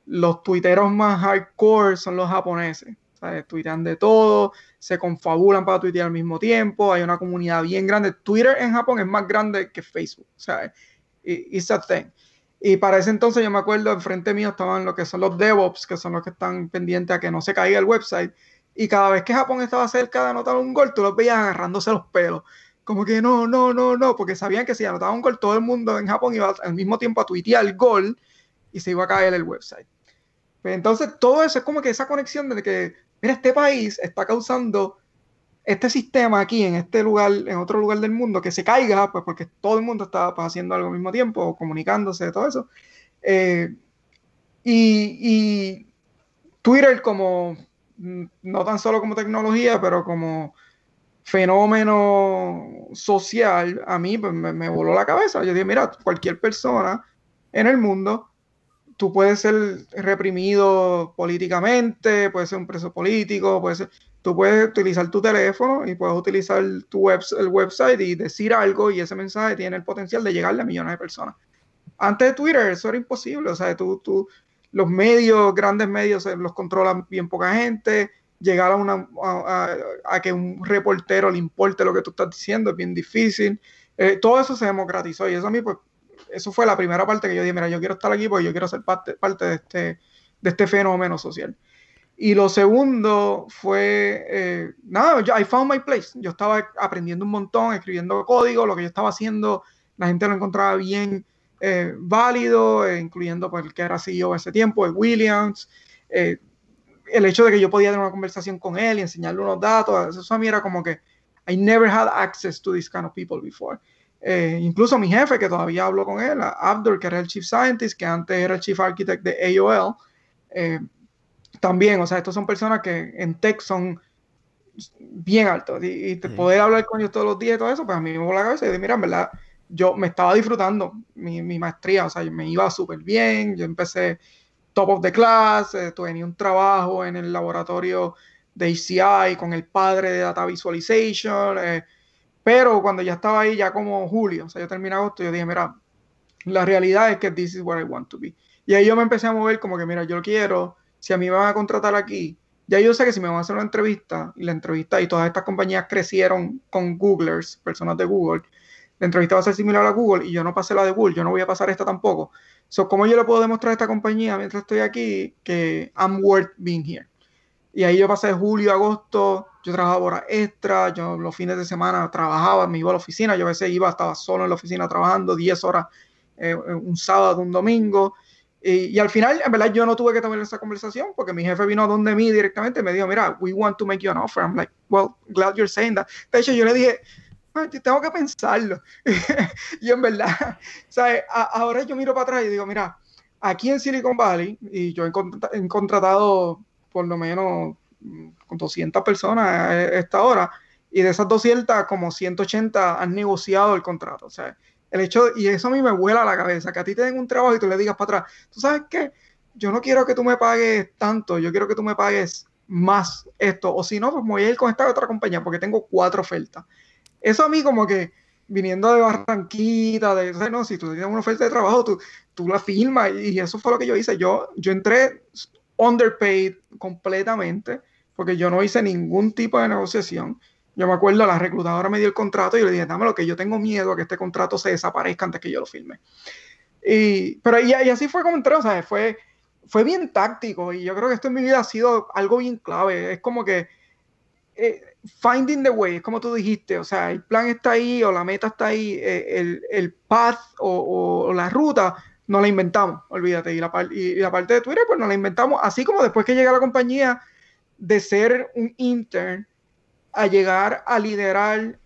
los tuiteros más hardcore son los japoneses. ¿sabes? Tuitean de todo, se confabulan para tuitear al mismo tiempo, hay una comunidad bien grande. Twitter en Japón es más grande que Facebook, ¿sabes? It's a thing. Y para ese entonces yo me acuerdo, enfrente mío estaban lo que son los DevOps, que son los que están pendientes a que no se caiga el website. Y cada vez que Japón estaba cerca de anotar un gol, tú los veías agarrándose los pelos. Como que no, no, no, no, porque sabían que si anotaba un gol, todo el mundo en Japón iba al mismo tiempo a tuitear el gol y se iba a caer el website. Pues entonces todo eso es como que esa conexión de que, mira, este país está causando este sistema aquí, en este lugar, en otro lugar del mundo, que se caiga, pues porque todo el mundo está pues, haciendo algo al mismo tiempo, comunicándose, todo eso. Eh, y, Twitter como, mm, no tan solo como tecnología, pero como fenómeno social, a mí pues, me, me, voló la cabeza. Yo dije, mira, cualquier persona en el mundo, tú puedes ser reprimido políticamente, puedes ser un preso político, puedes ser tú puedes utilizar tu teléfono y puedes utilizar tu web, el website y decir algo y ese mensaje tiene el potencial de llegarle a millones de personas. Antes de Twitter eso era imposible, o sea, tú, tú, los medios, grandes medios, los controlan bien poca gente, llegar a, una, a, que un reportero le importe lo que tú estás diciendo es bien difícil. Eh, todo eso se democratizó y eso a mí, pues, eso fue la primera parte que yo dije, mira, yo quiero estar aquí porque yo quiero ser parte, parte de, este, de este fenómeno social. Y lo segundo fue, eh, nada, I found my place. Yo estaba aprendiendo un montón, escribiendo código, lo que yo estaba haciendo, la gente lo encontraba bien eh, válido, eh, incluyendo pues, el que era CEO ese tiempo, Williams. el hecho de que yo podía tener una conversación con él y enseñarle unos datos, eso a mí era como que I never had access to this kind of people before. incluso mi jefe, que todavía hablo con él, Abdul, que era el Chief Scientist, que antes era el Chief Architect de AOL, también, o sea, estos son personas que en tech son bien altos. Y, te poder hablar con ellos todos los días y todo eso, pues a mí me voló la cabeza. Y dije, mira, en verdad, yo me estaba disfrutando mi, mi maestría, o sea, me iba súper bien, yo empecé top of the class, eh, tenía un trabajo en el laboratorio de ACI con el padre de Data Visualization, eh, pero cuando ya estaba ahí, ya como julio, o sea, yo terminé agosto, yo dije, mira, la realidad es que this is where I want to be. Y ahí yo me empecé a mover como que, mira, yo quiero si a mí me van a contratar aquí, ya yo sé que si me van a hacer una entrevista, y la entrevista, y todas estas compañías crecieron con Googlers, personas de Google, la entrevista va a ser similar a Google y yo no pasé la de Google, yo no voy a pasar esta tampoco. So, ¿Cómo yo le puedo demostrar a esta compañía mientras estoy aquí que I'm worth being here? Y ahí yo pasé julio, agosto, yo trabajaba horas extra, yo los fines de semana trabajaba, me iba a la oficina, yo a veces iba, estaba solo en la oficina trabajando 10 horas eh, un sábado, un domingo, y, al final, en verdad, yo no tuve que tomar esa conversación porque mi jefe vino a donde mí directamente y me dijo, mira, we want to make you an offer. I'm like, well, glad you're saying that. De hecho, yo le dije, tengo que pensarlo. y en verdad, ¿sabes? ahora yo miro para atrás y digo, mira, aquí en Silicon Valley, y yo he, he contratado por lo menos mm, con 200 personas a esta hora, y de esas 200, como 180 han negociado el contrato. O sea, el hecho, y eso a mí me vuela la cabeza, que a ti te den un trabajo y tú le digas para atrás, tú sabes qué, yo no quiero que tú me pagues tanto, yo quiero que tú me pagues más esto, o si no, pues voy a ir con esta otra compañía porque tengo cuatro ofertas. Eso a mí como que viniendo de Barranquita, de, no, si tú tienes una oferta de trabajo, tú, tú la firmas y eso fue lo que yo hice. Yo, yo entré underpaid completamente porque yo no hice ningún tipo de negociación. Yo me acuerdo, la reclutadora me dio el contrato y yo le dije, dame lo que yo tengo miedo a que este contrato se desaparezca antes que yo lo firme. Y, pero y, así fue como entré, o sea, fue, fue bien táctico y yo creo que esto en mi vida ha sido algo bien clave. Es como que eh, finding the way, es como tú dijiste, o sea, el plan está ahí o la meta está ahí, eh, el, el, path o, o, la ruta no la inventamos, olvídate. Y la, y la parte de Twitter, pues no la inventamos, así como después que llega a la compañía de ser un intern a llegar a liderar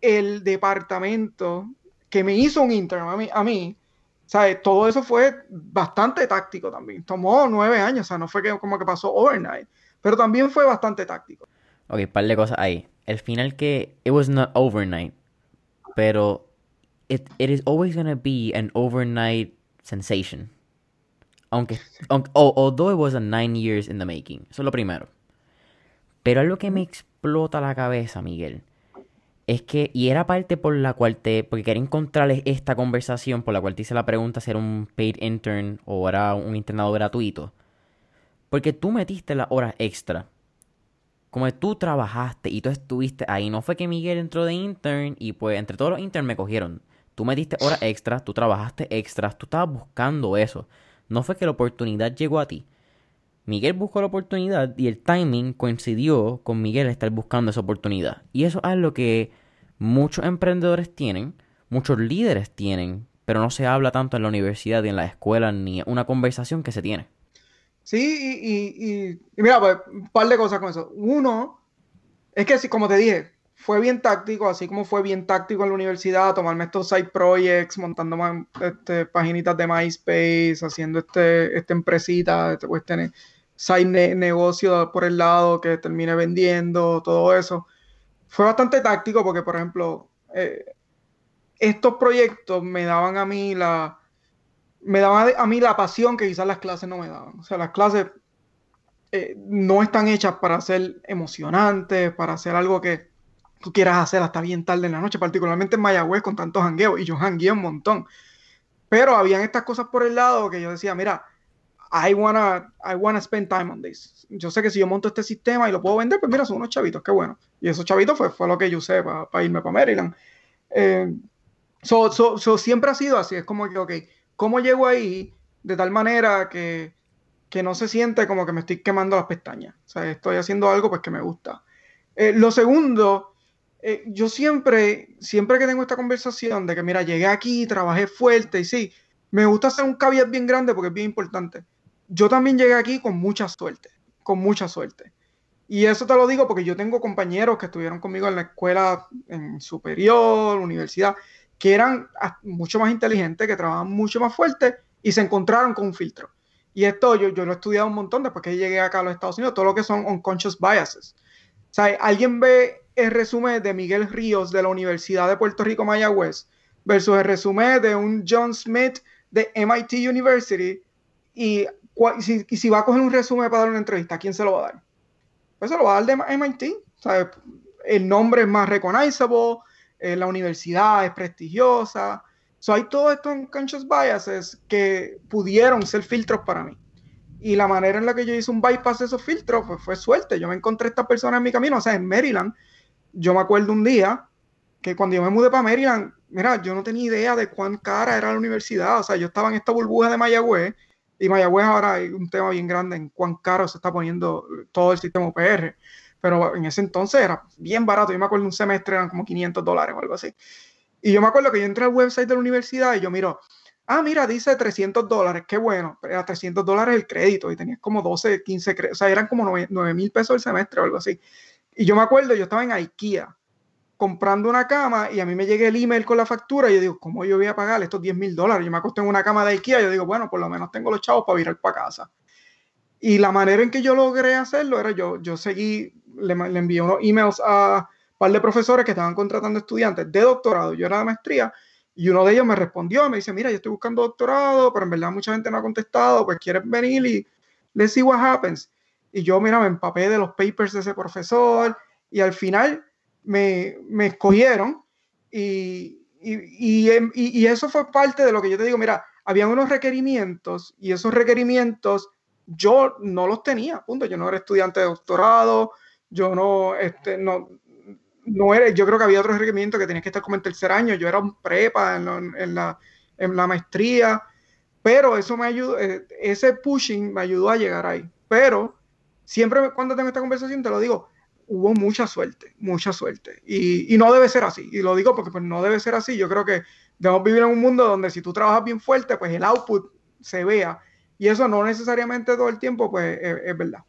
el departamento que me hizo un intern a mí, a mí ¿sabes? Todo eso fue bastante táctico también. Tomó nueve años, o sea, no fue que, como que pasó overnight, pero también fue bastante táctico. Ok, par de cosas ahí. El final que it was not overnight, pero it, it is always gonna be an overnight sensation. Aunque, aunque although it was a nine years in the making. Eso es lo primero. Pero algo que me explota la cabeza, Miguel, es que, y era parte por la cual te, porque quería encontrarles esta conversación por la cual te hice la pregunta si era un paid intern o era un internado gratuito. Porque tú metiste las horas extra. Como tú trabajaste y tú estuviste ahí. No fue que Miguel entró de intern y pues entre todos los interns me cogieron. Tú metiste horas extras, tú trabajaste extras, tú estabas buscando eso. No fue que la oportunidad llegó a ti. Miguel buscó la oportunidad y el timing coincidió con Miguel estar buscando esa oportunidad. Y eso es lo que muchos emprendedores tienen, muchos líderes tienen, pero no se habla tanto en la universidad ni en la escuela ni una conversación que se tiene. Sí, y, mira, pues, un par de cosas con eso. Uno, es que, como te dije, fue bien táctico, así como fue bien táctico en la universidad, tomarme estos side projects, montando este, paginitas de MySpace, haciendo este, esta empresita, este, pues, este side negocio por el lado que termine vendiendo, todo eso. Fue bastante táctico porque, por ejemplo, eh, estos proyectos me daban a mí la me daban a mí la pasión que quizás las clases no me daban. O sea, las clases eh, no están hechas para ser emocionantes, para hacer algo que tú quieras hacer hasta bien tarde en la noche, particularmente en Mayagüez con tantos jangueos, y yo jangueé un montón. Pero habían estas cosas por el lado que yo decía, mira, I wanna, I wanna spend time on this. Yo sé que si yo monto este sistema y lo puedo vender, pues mira, son unos chavitos, qué bueno. Y esos chavitos fue, fue lo que yo usé para irme para Maryland. Eh, so, so, siempre ha sido así, es como que, ok, ¿cómo llego ahí de tal manera que, que, no se siente como que me estoy quemando las pestañas? O sea, estoy haciendo algo pues que me gusta. Eh, lo segundo, eh, yo siempre, siempre que tengo esta conversación de que, mira, llegué aquí, trabajé fuerte y sí, me gusta hacer un caveat bien grande porque es bien importante yo también llegué aquí con mucha suerte, con mucha suerte. Y eso te lo digo porque yo tengo compañeros que estuvieron conmigo en la escuela en superior, universidad, que eran mucho más inteligentes, que trabajaban mucho más fuerte y se encontraron con un filtro. Y esto yo, yo lo he estudiado un montón después que llegué acá a los Estados Unidos, todo lo que son unconscious biases. O alguien ve el resumen de Miguel Ríos de la Universidad de Puerto Rico Mayagüez versus el resumen de un John Smith de MIT University y si, si va a coger un resumen para dar una entrevista, ¿a quién se lo va a dar? Pues se lo va a dar de MIT. El nombre es más recognizable, eh, la universidad es prestigiosa. So, hay todos estos unconscious biases que pudieron ser filtros para mí. Y la manera en la que yo hice un bypass de esos filtros pues, fue suerte. Yo me encontré a esta persona en mi camino, o sea, en Maryland. Yo me acuerdo un día que cuando yo me mudé para Maryland, mira, yo no tenía idea de cuán cara era la universidad. O sea, yo estaba en esta burbuja de Mayagüez y Mayagüez ahora hay un tema bien grande en cuán caro se está poniendo todo el sistema UPR. Pero en ese entonces era bien barato. Yo me acuerdo un semestre eran como 500 dólares o algo así. Y yo me acuerdo que yo entré al website de la universidad y yo miro, ah, mira, dice 300 dólares, qué bueno. Era 300 dólares el crédito y tenías como 12, 15, o sea, eran como 9 mil pesos el semestre o algo así. Y yo me acuerdo, yo estaba en IKEA comprando una cama y a mí me llega el email con la factura y yo digo, ¿cómo yo voy a pagar estos 10 mil dólares? Yo me acosté en una cama de IKEA yo digo, bueno, por lo menos tengo los chavos para virar para casa. Y la manera en que yo logré hacerlo era yo, yo seguí, le, le envié unos emails a un par de profesores que estaban contratando estudiantes de doctorado, yo era de maestría, y uno de ellos me respondió, me dice, mira, yo estoy buscando doctorado, pero en verdad mucha gente no ha contestado, pues quieres venir y let's see what happens. Y yo, mira, me empapé de los papers de ese profesor y al final me, me escogieron y, y, y, eso fue parte de lo que yo te digo, mira, habían unos requerimientos y esos requerimientos yo no los tenía, punto, yo no era estudiante de doctorado, yo no, este, no, no era, yo creo que había otros requerimientos que tenías que estar como en tercer año, yo era un prepa en, en, la, en la maestría, pero eso me ayudó, eh, ese pushing me ayudó a llegar ahí, pero siempre cuando tengo esta conversación te lo digo, hubo mucha suerte, mucha suerte. Y, no debe ser así. Y lo digo porque pues, no debe ser así. Yo creo que debemos vivir en un mundo donde si tú trabajas bien fuerte, pues el output se vea. Y eso no necesariamente todo el tiempo, pues es, verdad.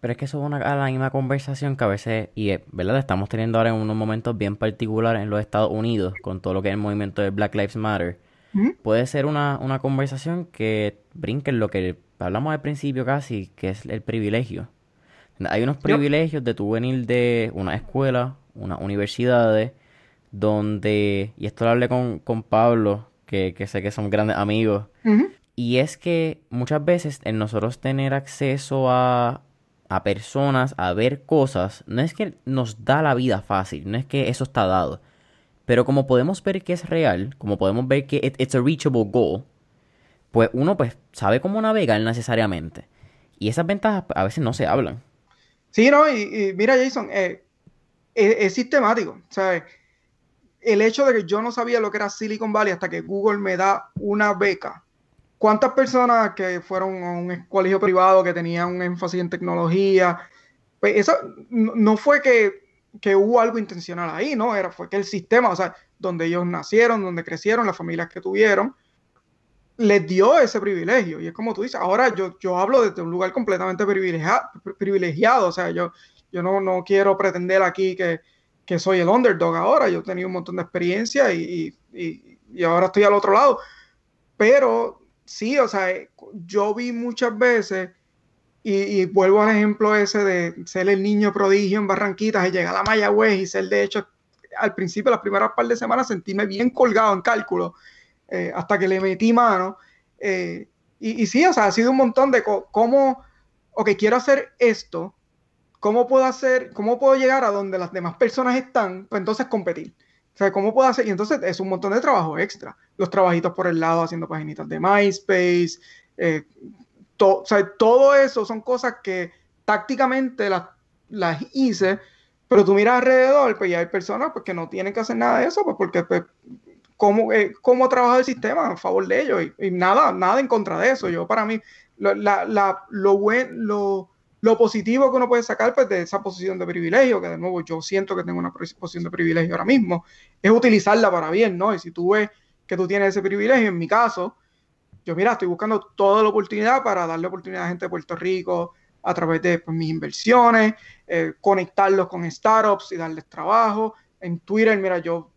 Pero es que eso es una, la misma conversación que a veces, y es verdad, estamos teniendo ahora en unos momentos bien particulares en los Estados Unidos, con todo lo que es el movimiento de Black Lives Matter. Puede ser una, una conversación que brinque en lo que hablamos al principio casi, que es el privilegio. Hay unos privilegios de tu venir de una escuela, unas universidades, donde, y esto lo hablé con, con Pablo, que, que, sé que son grandes amigos, y es que muchas veces en nosotros tener acceso a a personas a ver cosas, no es que nos da la vida fácil, no es que eso está dado. Pero como podemos ver que es real, como podemos ver que it, it's a reachable goal, pues uno pues sabe cómo navegar necesariamente. Y esas ventajas a veces no se hablan. Sí, no, y, mira Jason, eh, es, sistemático. El hecho de que yo no sabía lo que era Silicon Valley hasta que Google me da una beca. ¿Cuántas personas que fueron a un colegio privado que tenía un énfasis en tecnología? Pues eso no fue que, que hubo algo intencional ahí, ¿no? Era, fue que el sistema, o sea, donde ellos nacieron, donde crecieron, las familias que tuvieron, les dio ese privilegio. Y es como tú dices, ahora yo, yo hablo desde un lugar completamente privilegiado, privilegiado. o sea, yo, yo no, no quiero pretender aquí que, que, soy el underdog ahora, yo he tenido un montón de experiencia y, y, y, ahora estoy al otro lado. Pero sí, o sea, yo vi muchas veces, y, vuelvo al ejemplo ese de ser el niño prodigio en Barranquitas y llegar a Mayagüez y ser de hecho, al principio, las primeras par de semanas, sentirme bien colgado en cálculo eh, hasta que le metí mano. Eh, y, y, sí, o sea, ha sido un montón de cómo, ok, quiero hacer esto, cómo puedo hacer, cómo puedo llegar a donde las demás personas están, pues entonces competir. O sea, ¿cómo puedo hacer? Y entonces es un montón de trabajo extra. Los trabajitos por el lado haciendo paginitas de MySpace, eh, o sea, todo eso son cosas que tácticamente las, las hice, pero tú miras alrededor, pues ya hay personas pues, que no tienen que hacer nada de eso, pues porque pues, cómo, eh, cómo trabaja el sistema a favor de ellos y, nada, nada en contra de eso. Yo para mí, lo, la, lo, lo, lo, positivo que uno puede sacar pues, de esa posición de privilegio, que de nuevo yo siento que tengo una posición de privilegio ahora mismo, es utilizarla para bien, ¿no? Y si tú ves que tú tienes ese privilegio, en mi caso, yo mira, estoy buscando toda la oportunidad para darle oportunidad a gente de Puerto Rico a través de pues, mis inversiones, eh, conectarlos con startups y darles trabajo. En Twitter, mira, yo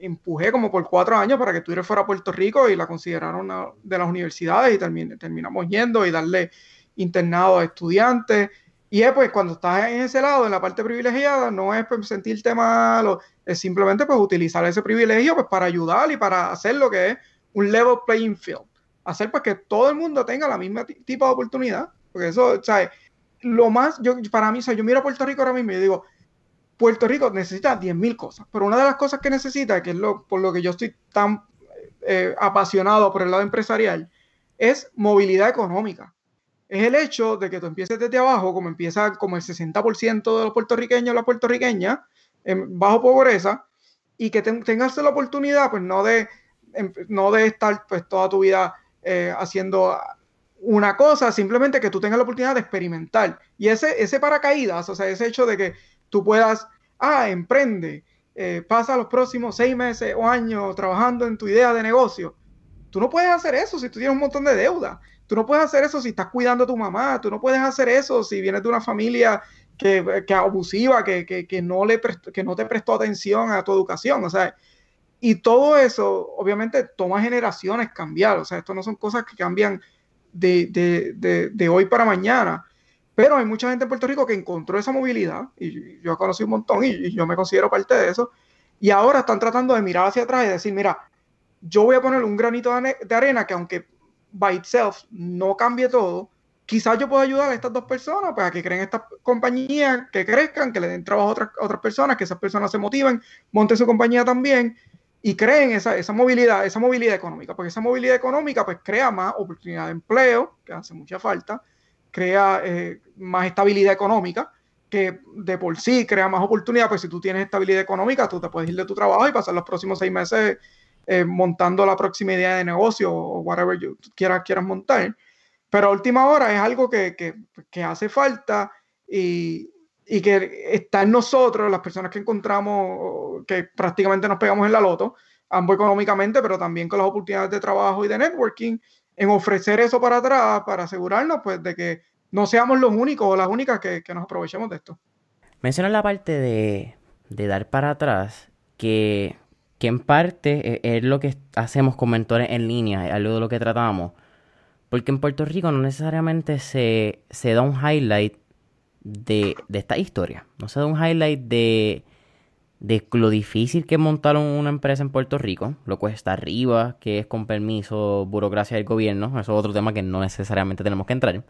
empujé como por cuatro años para que Twitter fuera a Puerto Rico y la consideraron de las universidades y terminamos yendo y darle internado a estudiantes. Y es pues cuando estás en ese lado, en la parte privilegiada, no es pues, sentirte malo, es simplemente pues utilizar ese privilegio pues para ayudar y para hacer lo que es un level playing field. Hacer pues que todo el mundo tenga la misma tipo de oportunidad. Porque eso, ¿sabes? Lo más, yo, para mí, o yo miro a Puerto Rico ahora mismo y digo, Puerto Rico necesita 10.000 cosas, pero una de las cosas que necesita, que es lo, por lo que yo estoy tan eh, apasionado por el lado empresarial, es movilidad económica. Es el hecho de que tú empieces desde abajo, como empieza como el 60% de los puertorriqueños la puertorriqueña, en bajo pobreza, y que tengas la oportunidad, pues no de, em, no de estar pues toda tu vida eh, haciendo una cosa, simplemente que tú tengas la oportunidad de experimentar. Y ese, ese paracaídas, o sea, ese hecho de que tú puedas, ah, emprende, eh, pasa los próximos seis meses o años trabajando en tu idea de negocio. Tú no puedes hacer eso si tú tienes un montón de deuda. Tú no puedes hacer eso si estás cuidando a tu mamá. Tú no puedes hacer eso si vienes de una familia que, que abusiva, que, que, que, no le que no te prestó atención a tu educación. O sea, y todo eso, obviamente, toma generaciones cambiar. O sea, esto no son cosas que cambian de, de, de, de hoy para mañana. Pero hay mucha gente en Puerto Rico que encontró esa movilidad, y yo he conocido un montón, y, yo me considero parte de eso, y ahora están tratando de mirar hacia atrás y decir, mira, yo voy a poner un granito de arena que aunque by itself no cambie todo, quizás yo pueda ayudar a estas dos personas para que creen estas compañías, que crezcan, que le den trabajo a otras, otras personas, que esas personas se motiven, monten su compañía también y creen esa, esa movilidad, esa movilidad económica, porque esa movilidad económica pues crea más oportunidad de empleo, que hace mucha falta, crea eh, más estabilidad económica, que de por sí crea más oportunidad, pues si tú tienes estabilidad económica, tú te puedes ir de tu trabajo y pasar los próximos seis meses eh, montando la próxima idea de negocio o whatever you quieras, quieras montar. Pero a última hora es algo que, que, que hace falta y, y, que está en nosotros, las personas que encontramos, que prácticamente nos pegamos en la loto, ambos económicamente, pero también con las oportunidades de trabajo y de networking, en ofrecer eso para atrás para asegurarnos pues de que no seamos los únicos o las únicas que, nos aprovechemos de esto. Menciona la parte de, dar para atrás, que, que en parte e, es, lo que hacemos con mentores en línea, es algo de lo que tratamos. Porque en Puerto Rico no necesariamente se, se da un highlight de, de esta historia. No se da un highlight de, de lo difícil que es montar una empresa en Puerto Rico, lo cuesta arriba, que es con permiso, burocracia del gobierno, eso es otro tema que no necesariamente tenemos que entrar.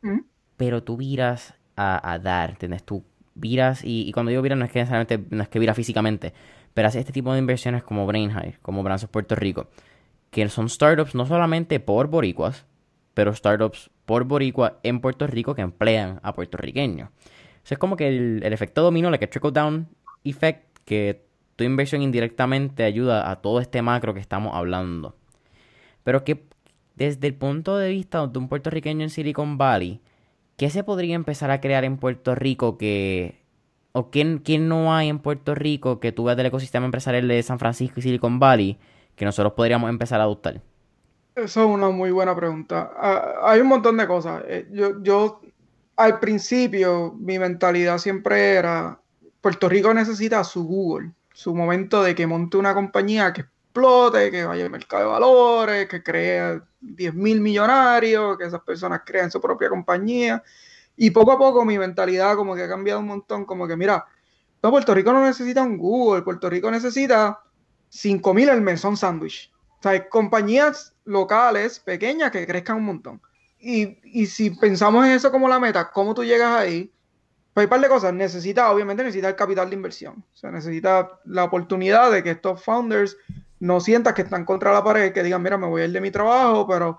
Mm. Pero tú miras a, dar, ¿entiendes? Tú viras, y, cuando digo viras no es que necesariamente, no es que vira físicamente, pero hace este tipo de inversiones como Brain High, como Brazos Puerto Rico, que son startups no solamente por boricuas, pero startups por boricua en Puerto Rico que emplean a puertorriqueños. O es como que el, efecto dominó, el que trickle down effect, que tu inversión indirectamente ayuda a todo este macro que estamos hablando. Pero que desde el punto de vista de un puertorriqueño en Silicon Valley, ¿qué se podría empezar a crear en Puerto Rico que... o quién, no hay en Puerto Rico que tú veas del ecosistema empresarial de San Francisco y Silicon Valley que nosotros podríamos empezar a adoptar? Eso es una muy buena pregunta. Ah, hay un montón de cosas. Eh, yo, yo, al principio, mi mentalidad siempre era, Puerto Rico necesita su Google, su momento de que monte una compañía que explote, que vaya al mercado de valores, que cree 10 mil millonarios, que esas personas creen su propia compañía. Y poco a poco mi mentalidad como que ha cambiado un montón, como que mira, no, Puerto Rico no necesita un Google, Puerto Rico necesita 5 mil el mesón sándwich. O sea, compañías locales, pequeñas, que crezcan un montón. Y, y, si pensamos en eso como la meta, ¿cómo tú llegas ahí? Pues hay un par de cosas. Necesita, obviamente, necesita el capital de inversión. O necesita la oportunidad de que estos founders no sientan que están contra la pared, que digan, mira, me voy a ir de mi trabajo, pero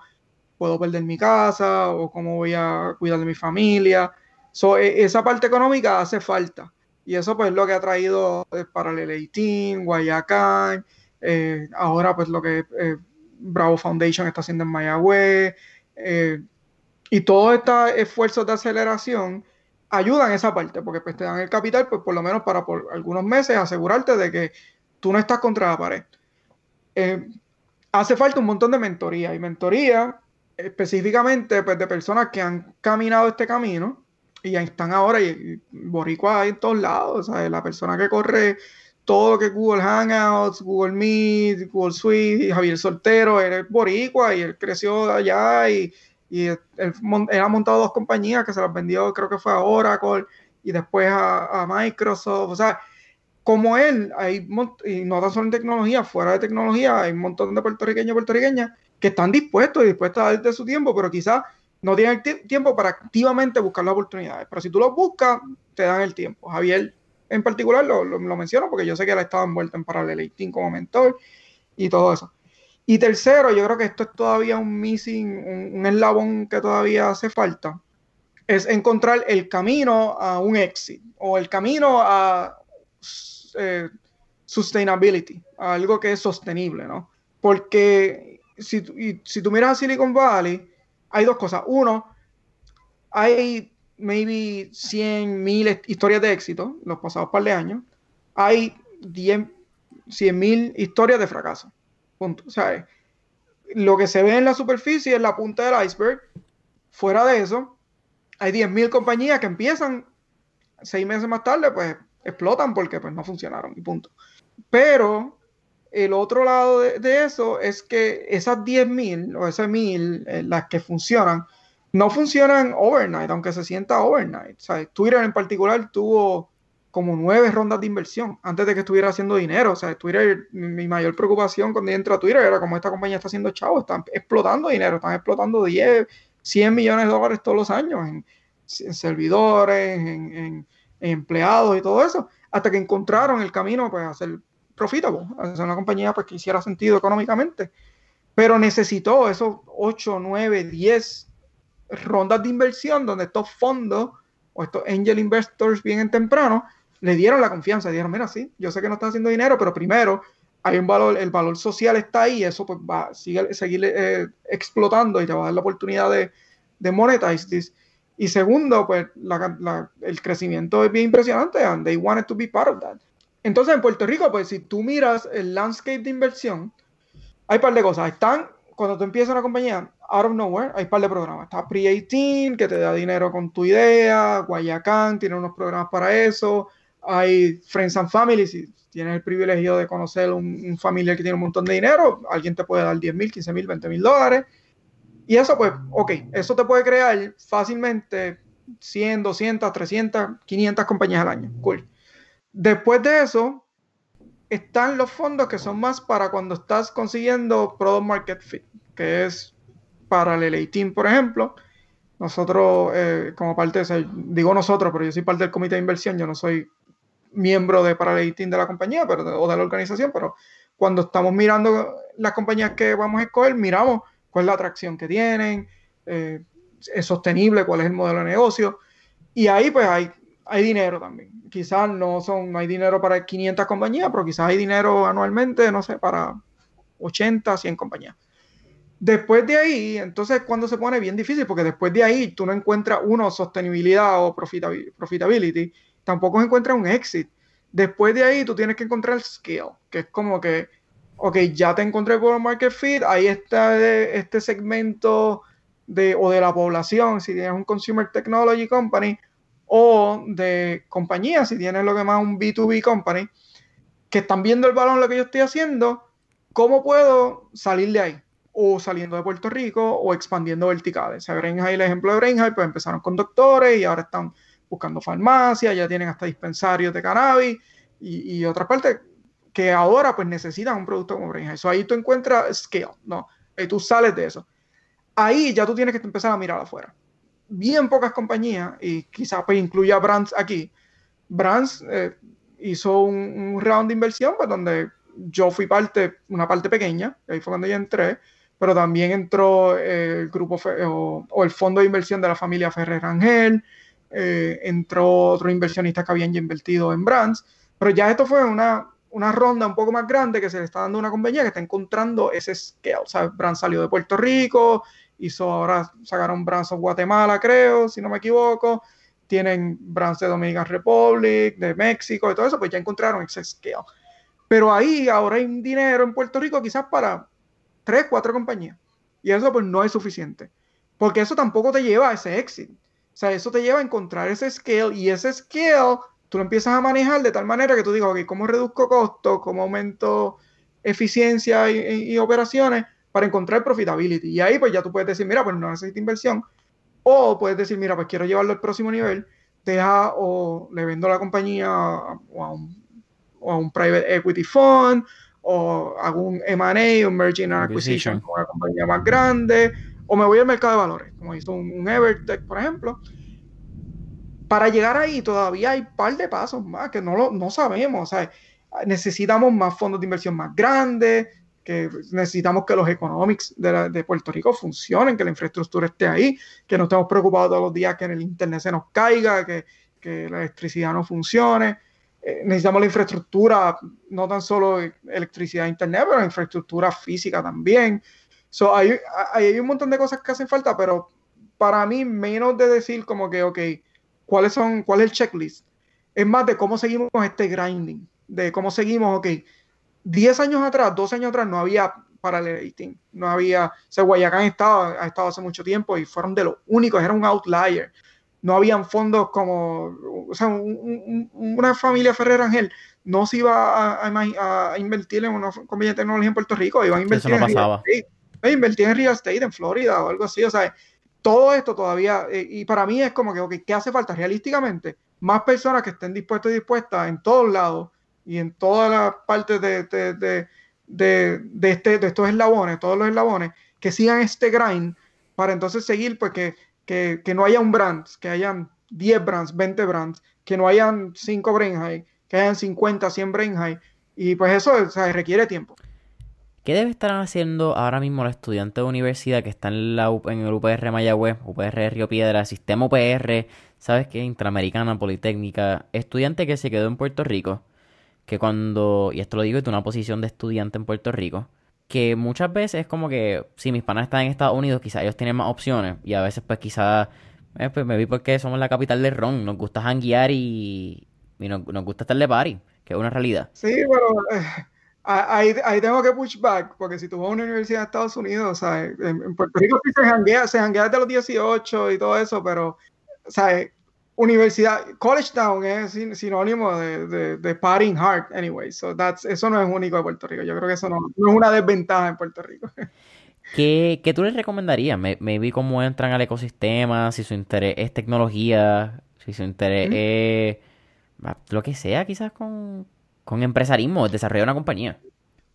puedo perder mi casa, o cómo voy a cuidar de mi familia. So, e, esa parte económica hace falta. Y eso, pues, lo que ha traído eh, para el 18, Guayacán, eh, ahora pues lo que eh, Bravo Foundation está haciendo en Mayagüez, eh, y todos estos esfuerzos de aceleración ayudan esa parte, porque pues te dan el capital, pues por lo menos para por algunos meses asegurarte de que tú no estás contra la pared. hace falta un montón de mentoría, y mentoría específicamente pues, de personas que han caminado este camino y están ahora, y, boricua en todos lados, la persona que corre todo que Google Hangouts, Google Meet, Google Suite, Javier Soltero, él es boricua y él creció allá y, él, ha montado dos compañías que se las vendió, creo que fue a Oracle y después a, Microsoft, o sea, como él, hay, y no tan solo en tecnología, fuera de tecnología, hay un montón de puertorriqueños y puertorriqueñas que están dispuestos y dispuestos a dar de su tiempo, pero quizás no tienen tiempo para activamente buscar las oportunidades. Pero si tú los buscas, te dan el tiempo. Javier en particular lo, menciono porque yo sé que él ha estado envuelto en Parallel 18 como mentor y todo eso. Y tercero, yo creo que esto es todavía un missing, un, eslabón que todavía hace falta, es encontrar el camino a un exit o el camino a eh, sustainability, a algo que es sostenible, ¿no? Porque si, si tú miras a Silicon Valley, hay dos cosas. Uno, hay maybe 100 mil historias de éxito los pasados par de años, hay 10, 100 mil historias de fracaso. Punto. O sea, lo que se ve en la superficie es la punta del iceberg. Fuera de eso, hay 10 mil compañías que empiezan seis meses más tarde, pues explotan porque pues, no funcionaron y punto. Pero el otro lado de, eso es que esas 10 mil o esas mil, eh, las que funcionan, no funcionan overnight, aunque se sienta overnight. Twitter en particular tuvo como nueve rondas de inversión antes de que estuviera haciendo dinero. O sea, Twitter, mi mayor preocupación cuando entra a Twitter era como esta compañía está haciendo chavo, están explotando dinero, están explotando 10, 100 millones de dólares todos los años en, servidores, en, empleados y todo eso, hasta que encontraron el camino pues, a ser profitable, a ser una compañía pues, que hiciera sentido económicamente. Pero necesitó esos 8, 9, 10 rondas de inversión donde estos fondos o estos angel investors bien temprano le dieron la confianza, dijeron, mira, sí, yo sé que no están haciendo dinero, pero primero hay un valor, el valor social está ahí, eso pues va a seguir, eh, explotando y te va a dar la oportunidad de, de monetize this. Y segundo, pues el crecimiento es bien impresionante and they wanted to be part of that. Entonces en Puerto Rico, pues si tú miras el landscape de inversión, hay un par de cosas. Están, cuando tú empiezas una compañía, out of nowhere, hay un par de programas. Está Pre-18, que te da dinero con tu idea. Guayacán tiene unos programas para eso. Hay Friends and Family, si tienes el privilegio de conocer un, un familiar que tiene un montón de dinero, alguien te puede dar 10 mil, 15 mil, 20 mil dólares. Y eso, pues, ok, eso te puede crear fácilmente 100, 200, 300, 500 compañías al año. Cool. Después de eso, están los fondos que son más para cuando estás consiguiendo Product Market Fit, que es para el 18, por ejemplo, nosotros, eh, como parte, de, digo nosotros, pero yo soy parte del comité de inversión, yo no soy miembro de Paralegal de la compañía pero, o de la organización, pero cuando estamos mirando las compañías que vamos a escoger, miramos cuál es la atracción que tienen, eh, es sostenible, cuál es el modelo de negocio. Y ahí pues hay, hay dinero también. Quizás no, son, no hay dinero para 500 compañías, pero quizás hay dinero anualmente, no sé, para 80, 100 compañías. Después de ahí, entonces cuando se pone bien difícil, porque después de ahí tú no encuentras, uno, sostenibilidad o profitability, tampoco encuentras un exit. Después de ahí tú tienes que encontrar el scale, que es como que, ok, ya te encontré el market fit, ahí está este segmento de, o de la población, si tienes un consumer technology company, o de compañías, si tienes lo que más un B2B company, que están viendo el balón lo que yo estoy haciendo, ¿cómo puedo salir de ahí? O saliendo de Puerto Rico o expandiendo verticales. O sea, el ejemplo de Brainhigh, pues empezaron con doctores y ahora están buscando farmacia, ya tienen hasta dispensarios de cannabis y, y otras partes que ahora pues necesitan un producto como Brain Eso ahí tú encuentras scale, ¿no? Ahí tú sales de eso. Ahí ya tú tienes que empezar a mirar afuera. Bien pocas compañías, y quizás pues incluya Brands aquí, Brands eh, hizo un, round de inversión pues donde yo fui parte, una parte pequeña, ahí fue cuando yo entré, pero también entró el grupo o, o, el fondo de inversión de la familia Ferrer Rangel, eh, entró otro inversionista que habían invertido en Brands, pero ya esto fue una, una ronda un poco más grande que se le está dando a una compañía que está encontrando ese scale. O sea, Brands salió de Puerto Rico, hizo ahora sacaron Brands of Guatemala, creo, si no me equivoco. Tienen Brands de Dominican Republic, de México y todo eso, pues ya encontraron ese scale. Pero ahí ahora hay dinero en Puerto Rico quizás para tres, cuatro compañías. Y eso pues no es suficiente. Porque eso tampoco te lleva a ese éxito. O sea, eso te lleva a encontrar ese scale y ese scale tú lo empiezas a manejar de tal manera que tú digas, ok, ¿cómo reduzco costos? ¿Cómo aumento eficiencia y, operaciones para encontrar profitability? Y ahí pues ya tú puedes decir, mira, pues no necesito inversión. O puedes decir, mira, pues quiero llevarlo al próximo nivel, deja o le vendo la compañía o a un, o a un private equity fund o hago un M&A, un merging and acquisition con una compañía más grande o me voy al mercado de valores, como hizo un, Evertech, por ejemplo. Para llegar ahí todavía hay un par de pasos más que no, lo, no sabemos. necesitamos más fondos de inversión más grandes, que necesitamos que los economics de, Puerto Rico funcionen, que la infraestructura esté ahí, que no estemos preocupados todos los días que en el internet se nos caiga, que, que la electricidad no funcione. Eh, necesitamos la infraestructura, no tan solo electricidad e internet, pero la infraestructura física también. So, hay, hay, un montón de cosas que hacen falta, pero para mí, menos de decir como que, ok, ¿cuáles son, cuál es el checklist? Es más de cómo seguimos este grinding, de cómo seguimos, ok, 10 años atrás, 12 años atrás no había parallelism, no había, o sea, Guayacán estaba, ha estado hace mucho tiempo y fueron de los únicos, era un outlier. No habían fondos como, o sea, una familia Ferrer Ángel no se iba a, a, invertir en una compañía de tecnología en Puerto Rico, iban a invertir Eso no pasaba invertí en real estate en Florida o algo así, o sea, todo esto todavía, eh, y para mí es como que, ¿qué hace falta realísticamente? Más personas que estén dispuestas y dispuestas en todos lados y en todas las partes de, de, de, este, de estos eslabones, todos los eslabones, que sigan este grind para entonces seguir, pues que, que, que no haya un brand, que hayan 10 brands, 20 brands, que no hayan 5 brain high, que hayan 50, 100 brain high, y pues eso o sea, requiere tiempo. ¿Qué debe estar haciendo ahora mismo los estudiantes de universidad que están en, la, en el UPR Mayagüez, UPR Río Piedra, Sistema UPR, ¿sabes qué? Interamericana, Politécnica, estudiante que se quedó en Puerto Rico, que cuando, y esto lo digo de una posición de estudiante en Puerto Rico, que muchas veces es como que si mis panas están en Estados Unidos, quizás ellos tienen más opciones y a veces pues quizás eh, pues me vi porque somos la capital del ron, nos gusta janguear y, y nos, gusta estar de party, que es una realidad. Sí, pero... Ahí, ahí, tengo que push back, porque si tú vas a una universidad de Estados Unidos, ¿sabes? En, en, Puerto Rico sí se janguea, se janguea desde los 18 y todo eso, pero, ¿sabes? Universidad, College Town es sinónimo de, de, de partying hard, anyway. So that's, eso no es único de Puerto Rico. Yo creo que eso no, no es una desventaja en Puerto Rico. ¿Qué, ¿Qué, tú les recomendarías? Me, vi cómo entran al ecosistema, si su interés es tecnología, si su interés es lo que sea, quizás con, con empresarismo, desarrollar una compañía.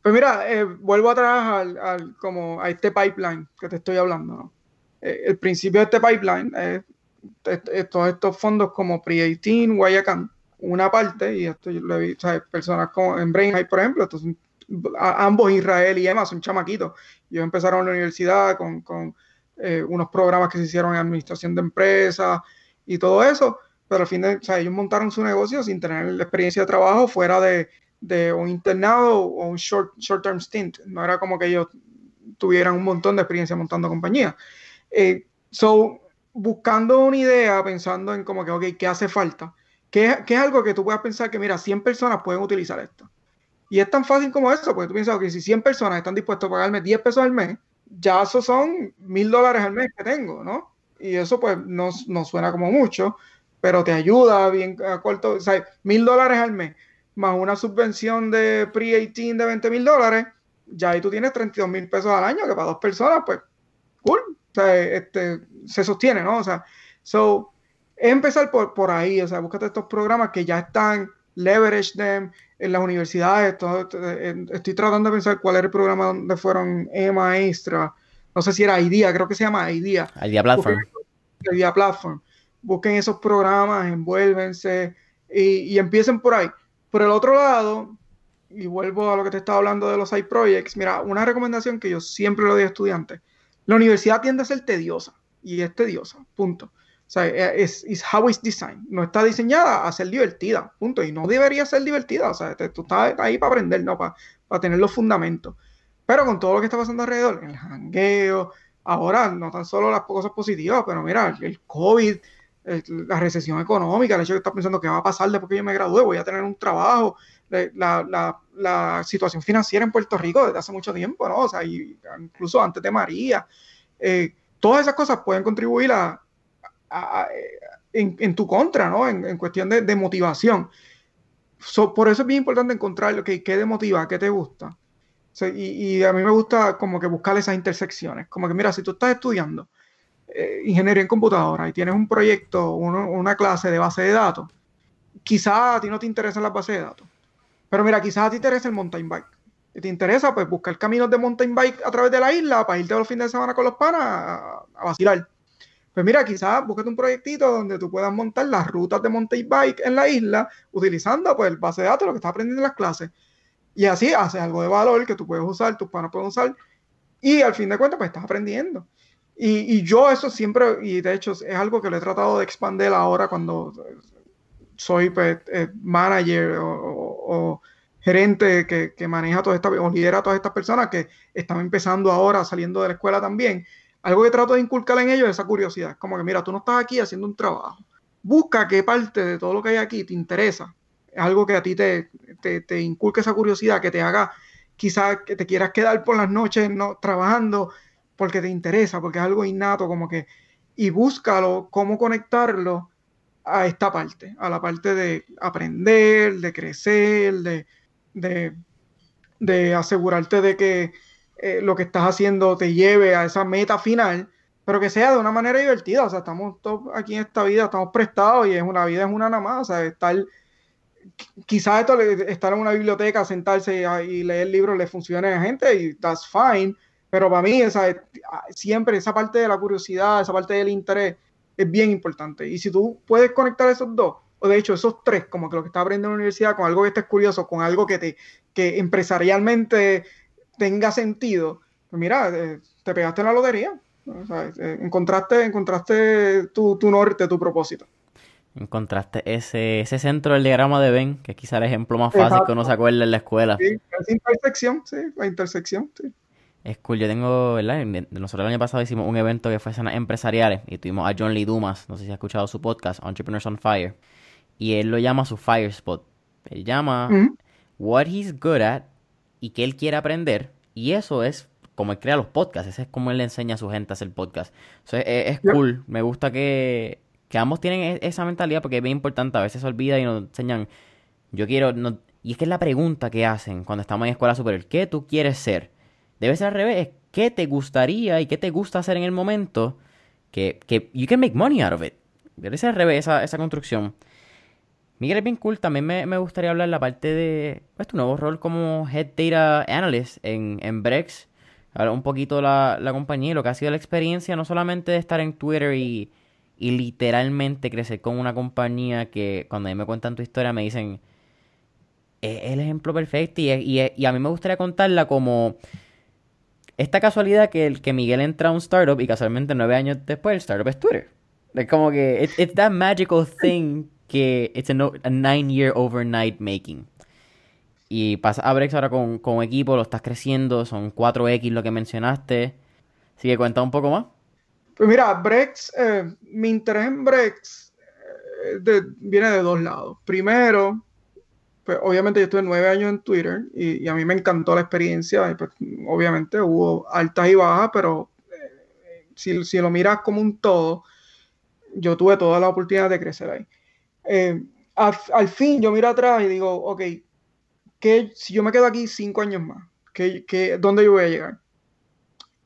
Pues mira, eh, vuelvo a trabajar al, como a este pipeline que te estoy hablando. eh, el principio de este pipeline es todos estos fondos como Pre-18, Guayacán, una parte, y esto yo lo he visto, personas como en Brain por ejemplo, estos ambos Israel y Emma son chamaquitos. Ellos empezaron en la universidad con, con eh, unos programas que se hicieron en administración de empresas y todo eso, pero al fin de, o sea, ellos montaron su negocio sin tener la experiencia de trabajo fuera de, de un internado o un short, short term stint. No era como que ellos tuvieran un montón de experiencia montando compañías. Eh, so, buscando una idea, pensando en como que, ok, ¿qué hace falta? ¿Qué, ¿Qué, es algo que tú puedas pensar que, mira, 100 personas pueden utilizar esto? Y es tan fácil como eso, porque tú piensas que si 100 personas están dispuestas a pagarme 10 pesos al mes, ya eso son mil dólares al mes que tengo, ¿no? Y eso pues no, no suena como mucho, pero te ayuda bien a corto, o sea, mil dólares al mes, más una subvención de pre-18 de 20 mil dólares, ya ahí tú tienes 32 mil pesos al año, que para dos personas, pues, cool, o sea, este, se sostiene, ¿no? O sea, so, es empezar por, por ahí, o sea, búscate estos programas que ya están, leverage them, en las universidades, estoy tratando de pensar cuál era el programa donde fueron Emma Extra, no sé si era IDEA, creo que se llama IDEA. IDEA Platform. IDEA Platform. Busquen esos programas, envuélvense y, empiecen por ahí. Por el otro lado, y vuelvo a lo que te estaba hablando de los side projects, mira, una recomendación que yo siempre le doy a estudiantes, la universidad tiende a ser tediosa y es tediosa, punto. O sea, eh, es how it's designed. No está diseñada a ser divertida, punto. Y no debería ser divertida. O sea, tú estás ahí para aprender, ¿no? Para, para tener los fundamentos. Pero con todo lo que está pasando alrededor, el jangueo, ahora no tan solo las cosas positivas, pero mira, el COVID, la recesión económica, el hecho de estás pensando que va a pasar después que yo me gradúe, voy a tener un trabajo, la, situación financiera en Puerto Rico desde hace mucho tiempo, ¿no? O sea, incluso antes de María. Eh, todas esas cosas pueden contribuir a, en, tu contra, ¿no? En, cuestión de, motivación. por eso es bien importante encontrar lo que qué te motiva, qué te gusta. y, a mí me gusta como que buscar esas intersecciones. Como que, mira, si tú estás estudiando eh, ingeniería en computadora y tienes un proyecto, una clase de base de datos, quizás a ti no te interesan las bases de datos. Pero mira, quizás a ti te interesa el mountain bike. Si te interesa, pues buscar caminos de mountain bike a través de la isla para irte los fines de semana con los panas a vacilar. Pues mira, quizás búsquete un proyectito donde tú puedas montar las rutas de mountain bike en la isla utilizando pues el base de datos, lo que estás aprendiendo en las clases. Y así haces algo de valor que tú puedes usar, tus panos pueden usar. Y al fin de cuentas, pues estás aprendiendo. Y, yo eso siempre, y de hecho es algo que lo he tratado de expandir ahora cuando soy pues, eh, manager o, gerente que, maneja todas estas, o lidera a todas estas personas que están empezando ahora, saliendo de la escuela también algo que trato de inculcar en ellos es esa curiosidad. Como que, mira, tú no estás aquí haciendo un trabajo. Busca qué parte de todo lo que hay aquí te interesa. Es algo que a ti te, te, inculque esa curiosidad, que te haga quizás que te quieras quedar por las noches no, trabajando porque te interesa, porque es algo innato, como que, y búscalo, cómo conectarlo a esta parte, a la parte de aprender, de crecer, de, de, asegurarte de que eh, lo que estás haciendo te lleve a esa meta final, pero que sea de una manera divertida. O sea, estamos todos aquí en esta vida, estamos prestados y es una vida es una nada más. O sea, estar, quizás esto, estar en una biblioteca, sentarse y, leer libros le funcione a gente y that's fine. Pero para mí, esa, siempre esa parte de la curiosidad, esa parte del interés es bien importante. Y si tú puedes conectar esos dos, o de hecho esos tres, como que lo que estás aprendiendo en la universidad, con algo que estés curioso, con algo que te que empresarialmente tenga sentido, pues mira, eh, te pegaste en la lotería. Eh, encontraste, encontraste tu, norte, tu propósito. Encontraste ese, ese centro del diagrama de Ben, que es quizá el ejemplo más fácil que uno se acuerda en la escuela. Sí, esa intersección, sí, la intersección, sí. Es cool, yo tengo, ¿verdad? Nosotros el año pasado hicimos un evento que fue escenas empresariales y tuvimos a John Lee Dumas, no sé si has escuchado su podcast, Entrepreneurs on Fire, y él lo llama su Fire Spot. Él llama what he's good at y que él quiere aprender. Y eso es como él crea los podcasts. Ese es como él le enseña a su gente a hacer podcast. es, cool. Me gusta que, que, ambos tienen e, esa mentalidad porque es bien importante. A veces se olvida y nos enseñan. Yo quiero. No, y es que es la pregunta que hacen cuando estamos en escuela superior. ¿Qué tú quieres ser? Debe ser al revés. ¿Qué te gustaría y qué te gusta hacer en el momento? Que, que you can make money out of it. Debe ser al revés esa, esa construcción. Miguel es bien cool. También me, gustaría hablar la parte de pues, tu nuevo rol como Head Data Analyst en, en Brex. hablar un poquito la, la compañía y lo que ha sido la experiencia, no solamente de estar en Twitter y, y literalmente crecer con una compañía que cuando a mí me cuentan tu historia me dicen, es el ejemplo perfecto y, y, y a mí me gustaría contarla como esta casualidad que, que Miguel entra a un startup y casualmente nueve años después el startup es Twitter. Es como que it's, it's that magical thing que it's a, no, a nine year overnight making. Y pasa a Brex ahora con, con equipo, lo estás creciendo, son 4X lo que mencionaste. Así que cuenta un poco más. Pues mira, Brex, eh, mi interés en Brex eh, viene de dos lados. Primero, pues obviamente yo estuve nueve años en Twitter y, a mí me encantó la experiencia. Y pues, obviamente hubo altas y bajas, pero eh, si, si, lo miras como un todo, yo tuve toda la oportunidad de crecer ahí. Eh, al, fin yo miro atrás y digo, ok, ¿qué, si yo me quedo aquí cinco años más, ¿qué, qué, ¿dónde yo voy a llegar?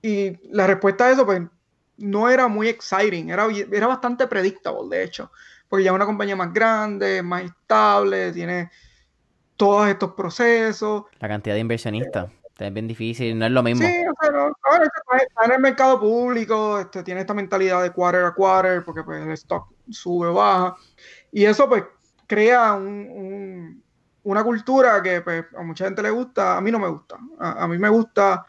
Y la respuesta a eso, pues, no era muy exciting, era, era bastante predictable, de hecho, porque ya es una compañía más grande, más estable, tiene todos estos procesos. La cantidad de inversionistas. Es bien difícil, no es lo mismo. Sí, o sea, no, está en el mercado público, este, tiene esta mentalidad de quarter a quarter, porque pues, el stock sube, baja. Y eso pues crea un, un, una cultura que pues, a mucha gente le gusta, a mí no me gusta. A, a, mí me gusta,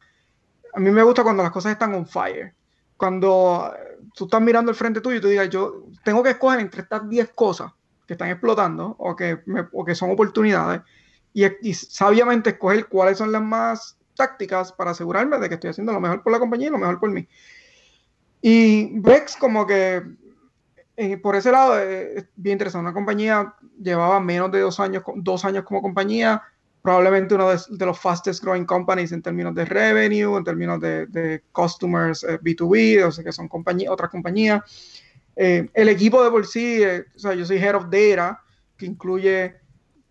a mí me gusta cuando las cosas están on fire. Cuando tú estás mirando el frente tuyo y tú digas, yo tengo que escoger entre estas 10 cosas que están explotando o que, me, o que son oportunidades y, y, sabiamente escoger cuáles son las más tácticas para asegurarme de que estoy haciendo lo mejor por la compañía y lo mejor por mí. Y Brex como que eh, por ese lado eh, es bien interesante. Una compañía llevaba menos de dos años, dos años como compañía, probablemente uno de, de, los fastest growing companies en términos de revenue, en términos de, de customers eh, B2B, o sea que son compañía, otras compañías. Eh, el equipo de por sí, eh, o sea, yo soy Head of Data, que incluye,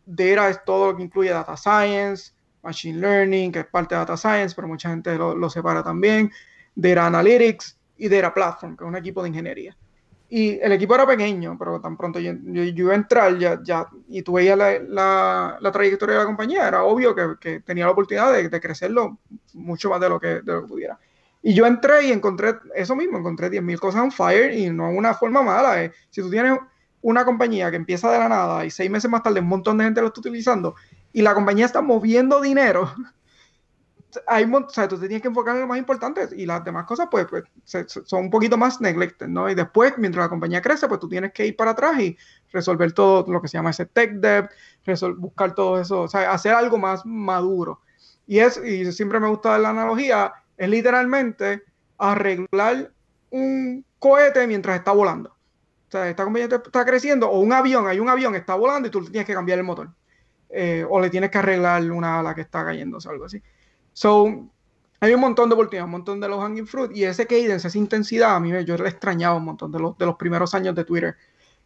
Data es todo lo que incluye Data Science, Machine Learning, que es parte de Data Science, pero mucha gente lo, lo separa también, Data Analytics y Data Platform, que es un equipo de ingeniería. Y el equipo era pequeño, pero tan pronto yo, yo, yo iba a entrar ya, ya, y tú veías la, la, la, trayectoria de la compañía, era obvio que, que tenía la oportunidad de, de, crecerlo mucho más de lo, que, de lo que pudiera. Y yo entré y encontré eso mismo, encontré 10.000 cosas on fire y no una forma mala. Eh. Si tú tienes una compañía que empieza de la nada y seis meses más tarde un montón de gente lo está utilizando y la compañía está moviendo dinero, hay, o sea, tú te tienes que enfocar en lo más importante y las demás cosas pues, pues se, son un poquito más neglected, ¿no? Y después, mientras la compañía crece, pues tú tienes que ir para atrás y resolver todo lo que se llama ese tech debt, buscar todo eso, o sea, hacer algo más maduro. Y, es, y siempre me gusta la analogía, es literalmente arreglar un cohete mientras está volando. O sea, esta compañía está creciendo, o un avión, hay un avión, está volando y tú tienes que cambiar el motor. Eh, o le tienes que arreglar una ala que está cayéndose o algo así. So, hay un montón de oportunidades, un montón de los hanging fruit y ese cadence, esa intensidad, a mí me, yo le extrañaba un montón de los, de los primeros años de Twitter.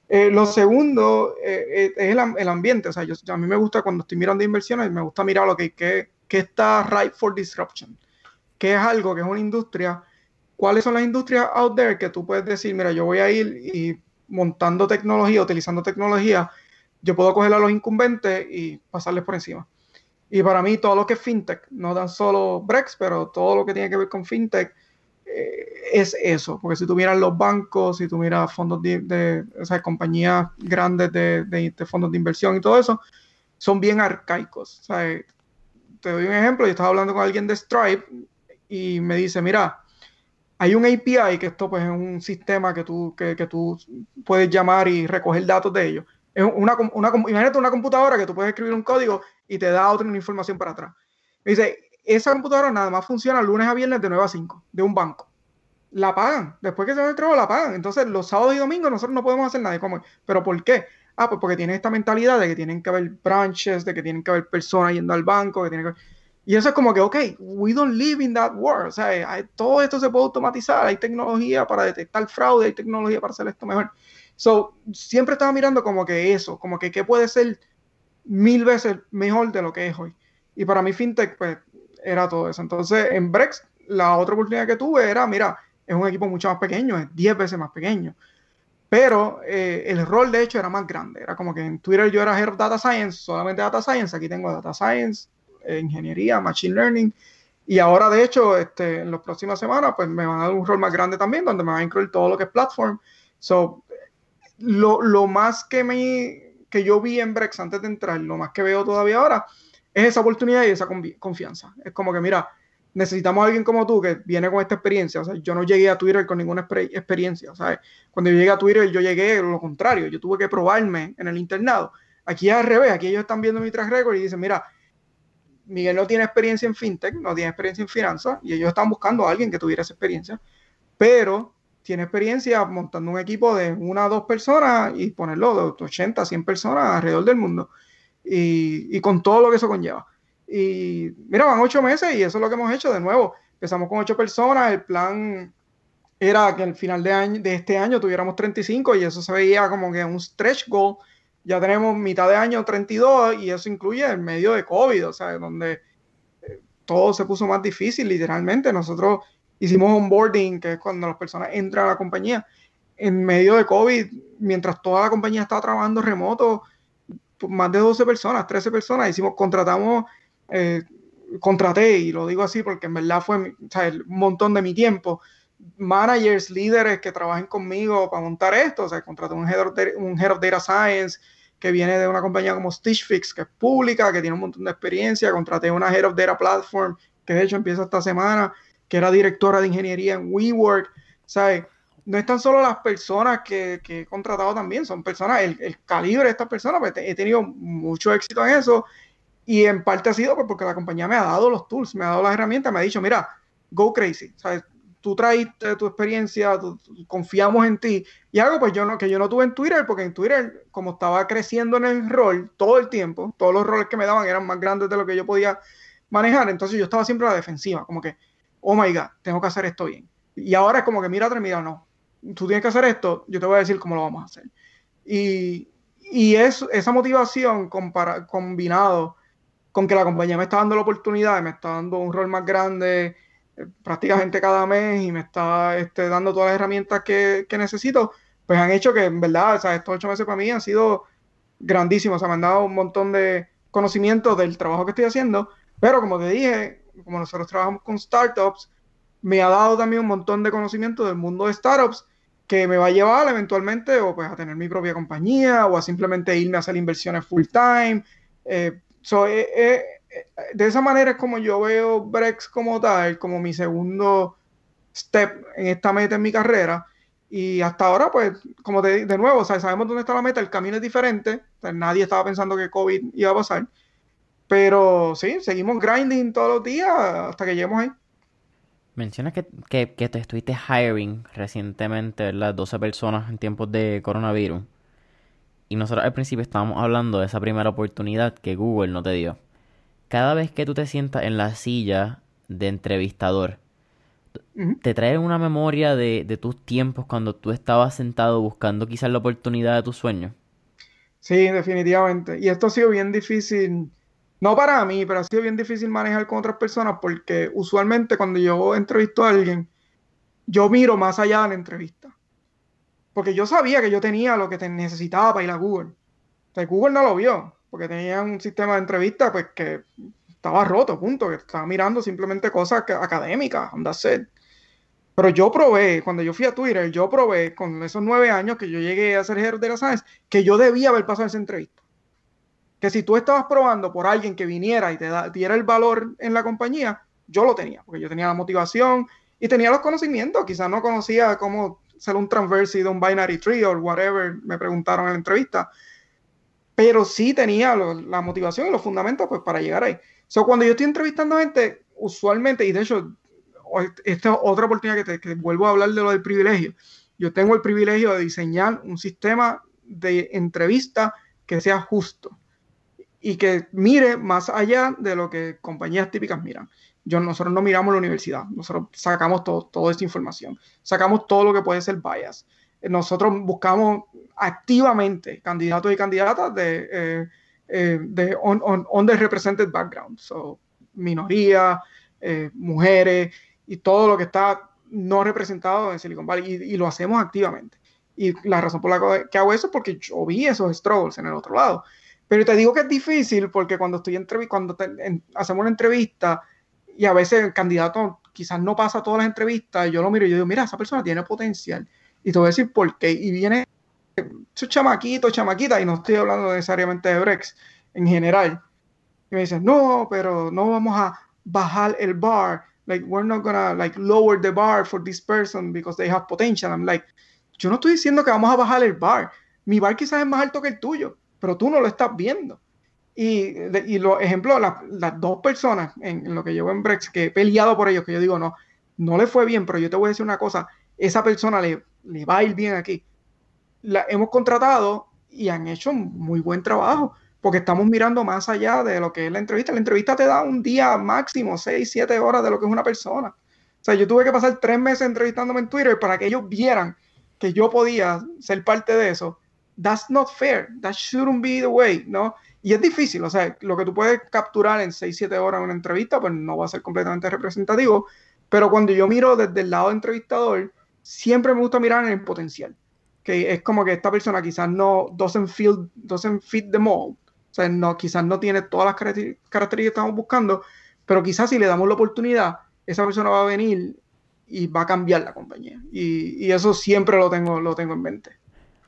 Eh, lo segundo eh, es el, el, ambiente, o sea, yo, a mí me gusta cuando estoy mirando inversiones, me gusta mirar lo que, que, que está right for disruption, que es algo que es una industria, cuáles son las industrias out there que tú puedes decir, mira, yo voy a ir y montando tecnología, utilizando tecnología, yo puedo coger a los incumbentes y pasarles por encima. Y para mí todo lo que es fintech, no tan solo Brex, pero todo lo que tiene que ver con fintech eh, es eso. Porque si tú miras los bancos, si tú miras fondos de, de o sea, compañías grandes de, de, de, fondos de inversión y todo eso, son bien arcaicos. O sea, te doy un ejemplo, yo estaba hablando con alguien de Stripe y me dice, mira, hay un API, que esto pues es un sistema que tú, que, que tú puedes llamar y recoger datos de ellos. Es una, una, imagínate una computadora que tú puedes escribir un código y te da otra información para atrás. Me dice, esa computadora nada más funciona lunes a viernes de 9 a 5 de un banco. La pagan. Después que se el trabajo, la pagan. Entonces, los sábados y domingos nosotros no podemos hacer nada. ¿Cómo? ¿Pero por qué? Ah, pues porque tienen esta mentalidad de que tienen que haber branches, de que tienen que haber personas yendo al banco, que tienen que... Y eso es como que, ok, we don't live in that world. O sea, todo esto se puede automatizar. Hay tecnología para detectar fraude, hay tecnología para hacer esto mejor. So, siempre estaba mirando como que eso, como que qué puede ser mil veces mejor de lo que es hoy. Y para mí FinTech, pues, era todo eso. Entonces, en Brex, la otra oportunidad que tuve era, mira, es un equipo mucho más pequeño, es 10 veces más pequeño. Pero eh, el rol, de hecho, era más grande. Era como que en Twitter yo era Head of Data Science, solamente Data Science. Aquí tengo Data Science, Ingeniería, Machine Learning Y ahora, de hecho, este, en las próximas semanas, pues me van a dar un rol más grande también, donde me van a incluir todo lo que es platform. So, lo, lo más que, me, que yo vi en Brex antes de entrar, lo más que veo todavía ahora, es esa oportunidad y esa confianza. Es como que, mira, necesitamos a alguien como tú que viene con esta experiencia. O sea, yo no llegué a Twitter con ninguna experiencia. Sea, cuando yo llegué a Twitter, yo llegué lo contrario. Yo tuve que probarme en el internado. Aquí es al revés. Aquí ellos están viendo mi track record y dicen, mira, Miguel no tiene experiencia en fintech, no tiene experiencia en finanzas y ellos están buscando a alguien que tuviera esa experiencia, pero tiene experiencia montando un equipo de una o dos personas y ponerlo de 80, 100 personas alrededor del mundo y, y con todo lo que eso conlleva. Y mira, van ocho meses y eso es lo que hemos hecho de nuevo. Empezamos con ocho personas, el plan era que al final de, año, de este año tuviéramos 35 y eso se veía como que un stretch goal. Ya tenemos mitad de año 32 y eso incluye el medio de COVID, o sea, donde eh, todo se puso más difícil, literalmente. Nosotros hicimos onboarding, que es cuando las personas entran a la compañía, en medio de COVID, mientras toda la compañía estaba trabajando remoto, pues, más de 12 personas, 13 personas, hicimos, contratamos eh, contraté, y lo digo así porque en verdad fue un montón de mi tiempo, managers, líderes que trabajen conmigo para montar esto. O sea, contraté un head, of, un head of Data Science que viene de una compañía como Stitch Fix, que es pública, que tiene un montón de experiencia. Contraté una Head of Data Platform, que de hecho empieza esta semana, que era directora de ingeniería en WeWork. ¿Sabes? No es tan solo las personas que, que he contratado también, son personas, el, el calibre de estas personas, pues he tenido mucho éxito en eso y en parte ha sido pues, porque la compañía me ha dado los tools, me ha dado las herramientas, me ha dicho, mira, go crazy. ¿sabes? Tú traiste tu experiencia, confiamos en ti. Y algo pues yo no, que yo no tuve en Twitter, porque en Twitter, como estaba creciendo en el rol todo el tiempo, todos los roles que me daban eran más grandes de lo que yo podía manejar. Entonces yo estaba siempre a la defensiva, como que, oh my God, tengo que hacer esto bien. Y ahora es como que, mira, mira, no, tú tienes que hacer esto, yo te voy a decir cómo lo vamos a hacer. Y, y es, esa motivación compara, combinado con que la compañía me está dando la oportunidad, me está dando un rol más grande prácticamente cada mes y me está este, dando todas las herramientas que, necesito, pues han hecho que en verdad, estos ocho meses para mí han sido grandísimos, o sea, me han dado un montón de conocimientos del trabajo que estoy haciendo, pero como te dije, como nosotros trabajamos con startups, me ha dado también un montón de conocimiento del mundo de startups que me va a llevar eventualmente o pues a tener mi propia compañía o a simplemente irme a hacer inversiones full time, eh, So, eh, eh, de esa manera es como yo veo Brex como tal, como mi segundo step en esta meta en mi carrera. Y hasta ahora, pues, como de, de nuevo, sabemos dónde está la meta, el camino es diferente. nadie estaba pensando que COVID iba a pasar. Pero sí, seguimos grinding todos los días hasta que lleguemos ahí. Mencionas que, que, que te estuviste hiring recientemente, las 12 personas en tiempos de coronavirus. Y nosotros al principio estábamos hablando de esa primera oportunidad que Google no te dio. Cada vez que tú te sientas en la silla de entrevistador, ¿te trae una memoria de, de, tus tiempos cuando tú estabas sentado buscando quizás la oportunidad de tus sueños? Sí, definitivamente. Y esto ha sido bien difícil, no para mí, pero ha sido bien difícil manejar con otras personas porque usualmente cuando yo entrevisto a alguien, yo miro más allá de la entrevista porque yo sabía que yo tenía lo que te necesitaba para ir a Google. O Google no lo vio, porque tenía un sistema de entrevista pues que estaba roto, punto, que estaba mirando simplemente cosas académicas, anda ser. Pero yo probé, cuando yo fui a Twitter, yo probé con esos nueve años que yo llegué a ser jefe de la Science, que yo debía haber pasado esa entrevista. Que si tú estabas probando por alguien que viniera y te diera el valor en la compañía, yo lo tenía, porque yo tenía la motivación y tenía los conocimientos. Quizás no conocía cómo ser un transverse de un binary tree o whatever, me preguntaron en la entrevista. Pero sí tenía la motivación y los fundamentos pues, para llegar ahí. So, cuando yo estoy entrevistando a gente, usualmente, y de hecho, esta es otra oportunidad que, te, vuelvo a hablar de lo del privilegio. Yo tengo el privilegio de diseñar un sistema de entrevista que sea justo y que mire más allá de lo que compañías típicas miran yo, nosotros no miramos la universidad, nosotros sacamos todo, toda esta información, sacamos todo lo que puede ser bias. Nosotros buscamos activamente candidatos y candidatas de, eh, eh, de on, on, underrepresented background, so, minorías, eh, mujeres y todo lo que está no representado en Silicon Valley y, lo hacemos activamente. Y la razón por la que hago eso es porque yo vi esos struggles en el otro lado. Pero te digo que es difícil porque cuando estoy cuando hacemos una entrevista, y a veces el candidato quizás no pasa todas las entrevistas, yo lo miro y yo digo, mira, esa persona tiene potencial. Y te voy a decir por qué. Y viene su chamaquito, chamaquita, y no estoy hablando necesariamente de Brex en general. Y me dicen, no, pero no vamos a bajar el bar. Like, we're not gonna like lower the bar for this person because they have potential. I'm like, yo no estoy diciendo que vamos a bajar el bar. Mi bar quizás es más alto que el tuyo, pero tú no lo estás viendo. Y, y los ejemplos, las dos personas en, lo que llevo en Brex, que he peleado por ellos, que yo digo, no, no le fue bien, pero yo te voy a decir una cosa, esa persona le, le va a ir bien aquí. La hemos contratado y han hecho muy buen trabajo, porque estamos mirando más allá de lo que es la entrevista. La entrevista te da un día máximo, seis, siete horas de lo que es una persona. O sea, yo tuve que pasar tres meses entrevistándome en Twitter para que ellos vieran que yo podía ser parte de eso. That's not fair. That shouldn't be the way, ¿no? Y es difícil, o sea, lo que tú puedes capturar en 6, 7 horas en una entrevista, pues no va a ser completamente representativo, pero cuando yo miro desde el lado entrevistador, siempre me gusta mirar en el potencial, que es como que esta persona quizás no doesn't, feel, doesn't fit the mold, o sea, no, quizás no tiene todas las características que estamos buscando, pero quizás si le damos la oportunidad, esa persona va a venir y va a cambiar la compañía. Y, eso siempre lo tengo, lo tengo en mente.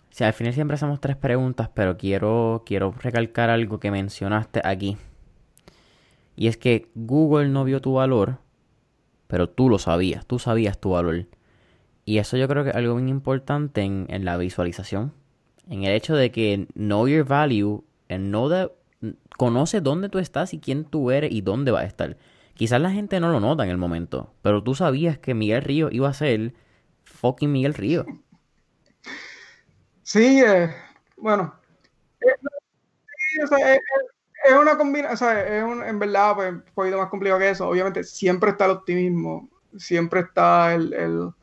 Sí, al final siempre hacemos tres preguntas, pero quiero, quiero recalcar algo que mencionaste aquí. Y es que Google no vio tu valor, pero tú lo sabías, tú sabías tu valor. Y eso yo creo que es algo bien importante en, la visualización. En el hecho de que know your value, and know that, conoce dónde tú estás y quién tú eres y dónde vas a estar. Quizás la gente no lo nota en el momento, pero tú sabías que Miguel Río iba a ser fucking Miguel Río. Sí, eh, bueno. es, una combinación, es un, en verdad pues, un poquito más complicado que eso. Obviamente siempre está el optimismo, siempre está el,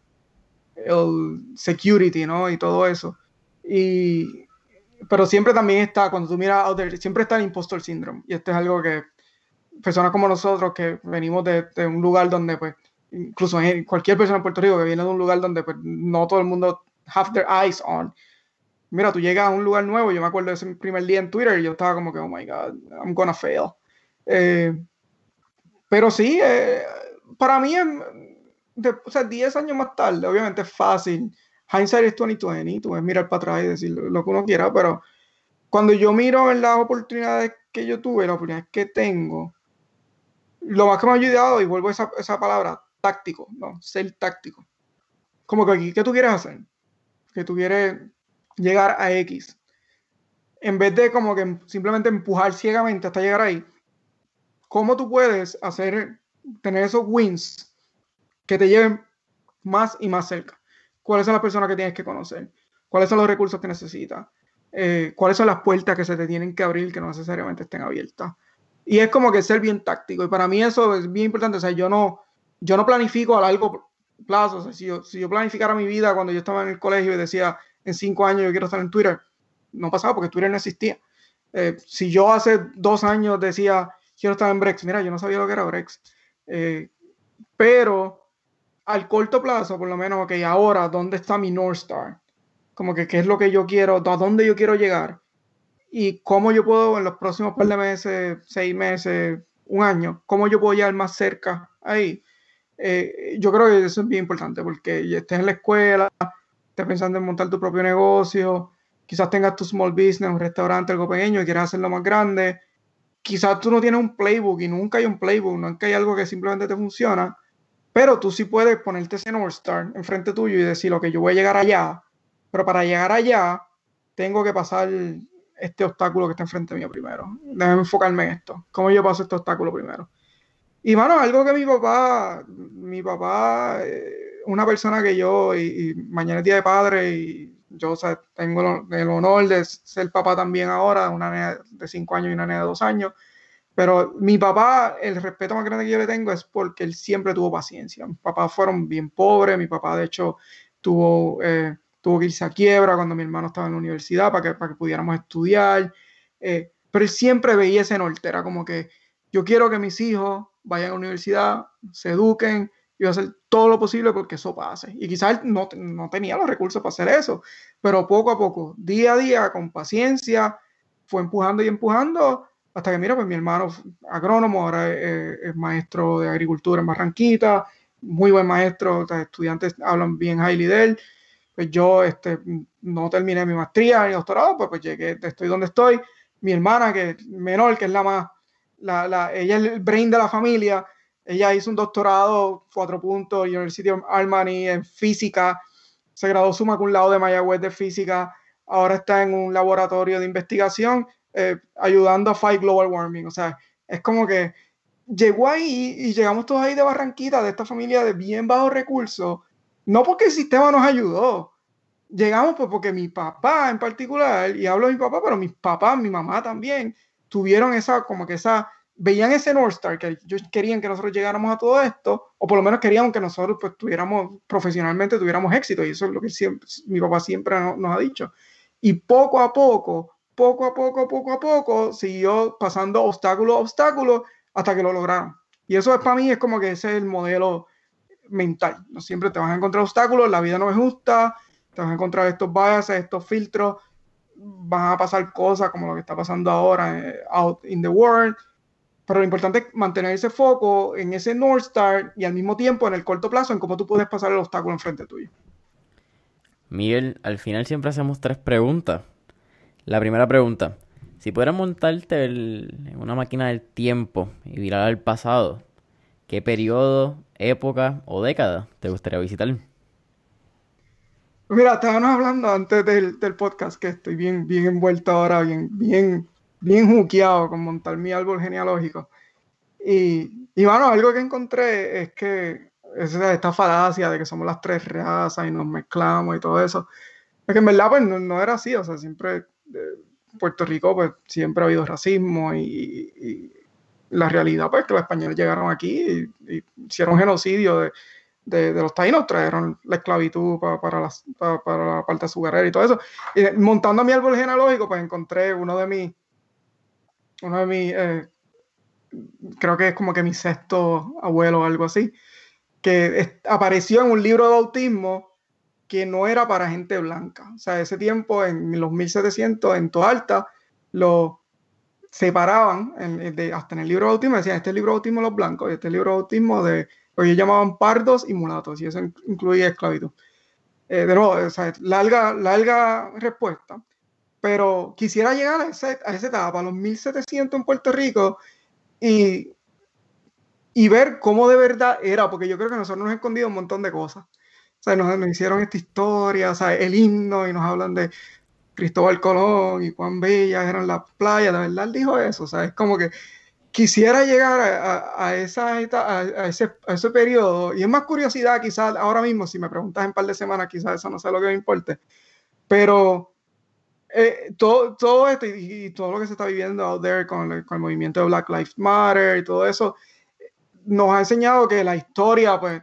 security, ¿no? Y todo eso. Y, pero siempre también está, cuando tú miras siempre está el impostor syndrome. Y esto es algo que personas como nosotros que venimos de, de un lugar donde, pues, incluso cualquier persona en Puerto Rico que viene de un lugar donde pues, no todo el mundo have their eyes on mira, tú llegas a un lugar nuevo, yo me acuerdo de ese primer día en Twitter y yo estaba como que, oh my God, I'm gonna fail. Eh, pero sí, eh, para mí, o sea, 10 años más tarde, obviamente es fácil. Hindsight es 2020, tú puedes mirar para atrás y decir lo que uno quiera, pero cuando yo miro en las oportunidades que yo tuve, las oportunidades que tengo, lo más que me ha ayudado, y vuelvo a esa, esa palabra, táctico, ¿no? Ser táctico. Como que aquí, ¿qué tú quieres hacer? Que tú quieres llegar a X. En vez de como que simplemente empujar ciegamente hasta llegar ahí, ¿cómo tú puedes hacer, tener esos wins que te lleven más y más cerca? ¿Cuáles son las personas que tienes que conocer? ¿Cuáles son los recursos que necesitas? Eh, ¿Cuáles son las puertas que se te tienen que abrir que no necesariamente estén abiertas? Y es como que ser bien táctico. Y para mí eso es bien importante. O sea, yo no, yo no planifico a largo plazo. O sea, si yo, planificara mi vida cuando yo estaba en el colegio y decía, en cinco años yo quiero estar en Twitter. No pasaba porque Twitter no existía. Eh, si yo hace dos años decía quiero estar en Brex, mira, yo no sabía lo que era Brex. Eh, pero al corto plazo, por lo menos, ok, ahora, ¿dónde está mi North Star? Como que qué es lo que yo quiero, a dónde yo quiero llegar y cómo yo puedo en los próximos par de meses, seis meses, un año, cómo yo puedo llegar más cerca ahí. Eh, yo creo que eso es bien importante porque estés en la escuela, estés pensando en montar tu propio negocio, quizás tengas tu small business, un restaurante, algo pequeño y quieras hacerlo más grande. Quizás tú no tienes un playbook y nunca hay un playbook, nunca hay algo que simplemente te funciona, pero tú sí puedes ponerte ese North Star enfrente tuyo y decir, que yo voy a llegar allá, pero para llegar allá tengo que pasar este obstáculo que está enfrente mío primero. Déjame enfocarme en esto. ¿Cómo yo paso este obstáculo primero? Y mano, algo que mi papá, mi papá, eh, una persona que yo, y, mañana es día de padre, y yo tengo el honor de ser papá también ahora, una nena de 5 años y una de 2 años. Pero mi papá, el respeto más grande que yo le tengo es porque él siempre tuvo paciencia. Mis papás fueron bien pobres, mi papá de hecho tuvo, eh, tuvo que irse a quiebra cuando mi hermano estaba en la universidad para que, para que pudiéramos estudiar. Eh, pero él siempre veía ese norte, era como que yo quiero que mis hijos vayan a la universidad, se eduquen, y a hacer todo lo posible porque eso pase. Y quizás no, no tenía los recursos para hacer eso, pero poco a poco, día a día, con paciencia, fue empujando y empujando hasta que mira, pues mi hermano agrónomo, ahora es, maestro de agricultura en Barranquita, muy buen maestro, los estudiantes hablan bien highly de él, pues yo este, no terminé mi maestría ni doctorado, pues, pues llegué, estoy donde estoy, mi hermana, que es menor, que es la más, la, la, ella es el brain de la familia, ella hizo un doctorado, cuatro puntos, University of Albany en física, se graduó suma un lado de Mayagüez de física, ahora está en un laboratorio de investigación eh, ayudando a fight global warming. O sea, es como que llegó ahí y llegamos todos ahí de Barranquita, de esta familia de bien bajos recursos, no porque el sistema nos ayudó, llegamos pues porque mi papá en particular, y hablo de mi papá, pero mis papás, mi mamá también, tuvieron esa, como que esa, veían ese North Star, que ellos querían que nosotros llegáramos a todo esto, o por lo menos querían que nosotros pues tuviéramos, profesionalmente tuviéramos éxito, y eso es lo que siempre, mi papá siempre nos ha dicho. Y poco a poco, poco a poco, poco a poco, siguió pasando obstáculo a obstáculo hasta que lo lograron. Y eso es para mí, es como que ese es el modelo mental. No siempre te vas a encontrar obstáculos, la vida no es justa, te vas a encontrar estos biases, estos filtros, van a pasar cosas como lo que está pasando ahora eh, out in the world. Pero lo importante es mantener ese foco en ese North Star y al mismo tiempo en el corto plazo en cómo tú puedes pasar el obstáculo enfrente tuyo. Miguel, al final siempre hacemos tres preguntas. La primera pregunta. Si pudieras montarte en una máquina del tiempo y virar al pasado, ¿qué periodo, época o década te gustaría visitar? Mira, estábamos hablando antes del, podcast que estoy bien, bien envuelto ahora, bien, bien, bien juqueado con montar mi árbol genealógico. Y, y bueno, algo que encontré es que esta falacia de que somos las tres razas y nos mezclamos y todo eso. Es que en verdad pues no, era así, o sea, siempre Puerto Rico pues siempre ha habido racismo y, la realidad pues que los españoles llegaron aquí y, hicieron genocidio de, los taínos, trajeron la esclavitud para, la parte azucarera y todo eso. Y montando mi árbol genealógico pues encontré uno de mis, uno de mis, eh, creo que es como que mi sexto abuelo o algo así, que apareció en un libro de autismo que no era para gente blanca. O sea, ese tiempo, en los 1700, en Toalta, lo separaban hasta en el libro de autismo, decían, este es el libro de autismo de los blancos y este es el libro de autismo de lo que llamaban pardos y mulatos, y eso incluía esclavitud. Eh, de nuevo, o sea, larga, larga respuesta, pero quisiera llegar a, esa, a esa etapa, a los 1700 en Puerto Rico, y y ver cómo de verdad era, porque yo creo que nosotros nos hemos escondido un montón de cosas. O sea, nos, hicieron esta historia, o sea, el himno, y nos hablan de Cristóbal Colón y cuán bellas eran las playas, de verdad él dijo eso, o sea, es como que quisiera llegar a, a, esa, a, ese, a ese periodo, y es más curiosidad quizás ahora mismo, si me preguntas en un par de semanas, quizás eso no sé lo que me importe, pero eh, todo, todo esto y, todo lo que se está viviendo out there con el, con el movimiento de Black Lives Matter y todo eso, nos ha enseñado que la historia, pues,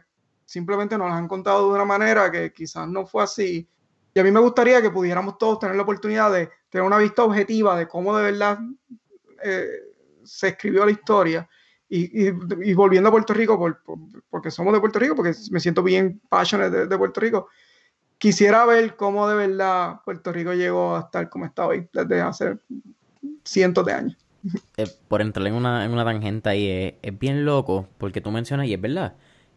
simplemente nos la han contado de una manera que quizás no fue así. Y a mí me gustaría que pudiéramos todos tener la oportunidad de tener una vista objetiva de cómo de verdad eh, se escribió la historia. Y, y, volviendo a Puerto Rico, por, porque somos de Puerto Rico, porque me siento bien passionate de, Puerto Rico, quisiera ver cómo de verdad Puerto Rico llegó a estar como está hoy desde hace cientos de años. Eh, por entrar en una, en una tangente ahí, es, bien loco, porque tú mencionas, y es verdad,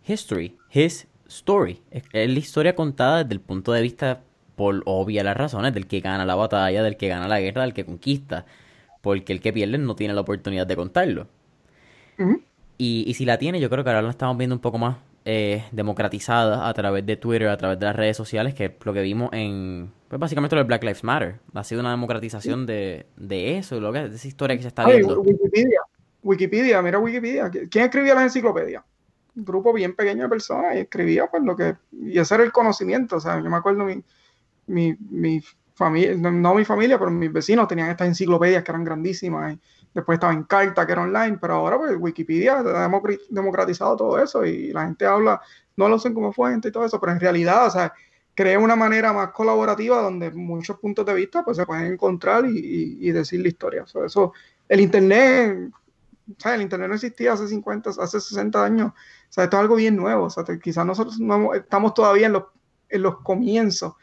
history, his story. Es, la historia contada desde el punto de vista, por obvias las razones, del que gana la batalla, del que gana la guerra, del que conquista. Porque el que pierde no tiene la oportunidad de contarlo. y, y si la tiene, yo creo que ahora la estamos viendo un poco más eh, democratizada a través de Twitter, a través de las redes sociales, que es lo que vimos en, pues básicamente lo del Black Lives Matter. Ha sido una democratización de, de eso, lo que, de esa historia que se está viendo. Wikipedia, Wikipedia, mira Wikipedia. ¿Quién escribía las enciclopedias? Grupo bien pequeño de personas y escribía pues lo que, y ese era el conocimiento, o sea, yo me acuerdo mi, mi, mi familia, no, mi familia, pero mis vecinos tenían estas enciclopedias que eran grandísimas. Y, Después estaba en carta, que era online, pero ahora pues Wikipedia ha democratizado todo eso y la gente habla, no lo usan como fuente y todo eso, pero en realidad, o sea, crea una manera más colaborativa donde muchos puntos de vista pues se pueden encontrar y, decir la historia. eso, el Internet, el Internet no existía hace 50, hace 60 años, o sea, esto es algo bien nuevo, o sea, quizás nosotros no, estamos todavía en los, en los comienzos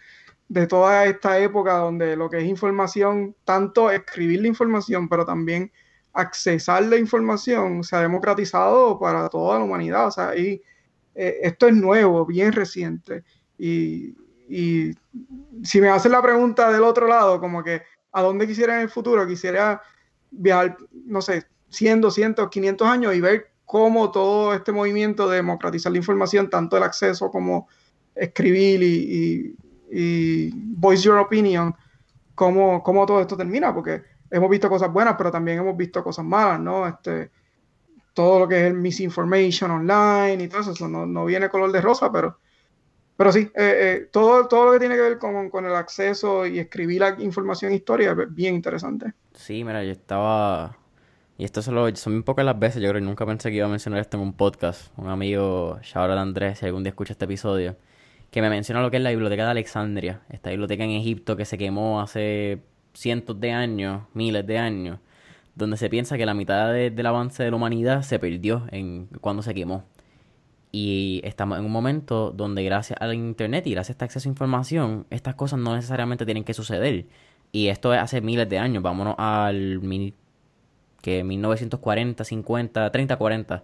de toda esta época donde lo que es información, tanto escribir la información, pero también accesar la información se ha democratizado para toda la humanidad. O sea, y, eh, esto es nuevo, bien reciente. Y, y si me hacen la pregunta del otro lado, como que a dónde quisiera en el futuro, quisiera viajar, no sé, 100, 200, 500 años y ver cómo todo este movimiento de democratizar la información, tanto el acceso como escribir y, voice your opinion, cómo, cómo, todo esto termina, porque hemos visto cosas buenas, pero también hemos visto cosas malas, ¿no? Este, todo lo que es el misinformation online y todo eso, no, no viene color de rosa, pero pero sí, eh, eh, todo, todo lo que tiene que ver con, el acceso y escribir la información historia es bien interesante. Sí, mira, yo estaba... Y esto solo, son muy pocas las veces, yo creo que nunca pensé que iba a mencionar esto en un podcast. Un amigo, Shaura Andrés, si algún día escucha este episodio, que me menciona lo que es la biblioteca de Alexandria, esta biblioteca en Egipto que se quemó hace cientos de años, miles de años, donde se piensa que la mitad del avance de la humanidad se perdió en cuando se quemó. Y estamos en un momento donde gracias al Internet y gracias a este acceso a información, estas cosas no necesariamente tienen que suceder. Y esto es hace miles de años. Vámonos al que 1940, 50, 30, 40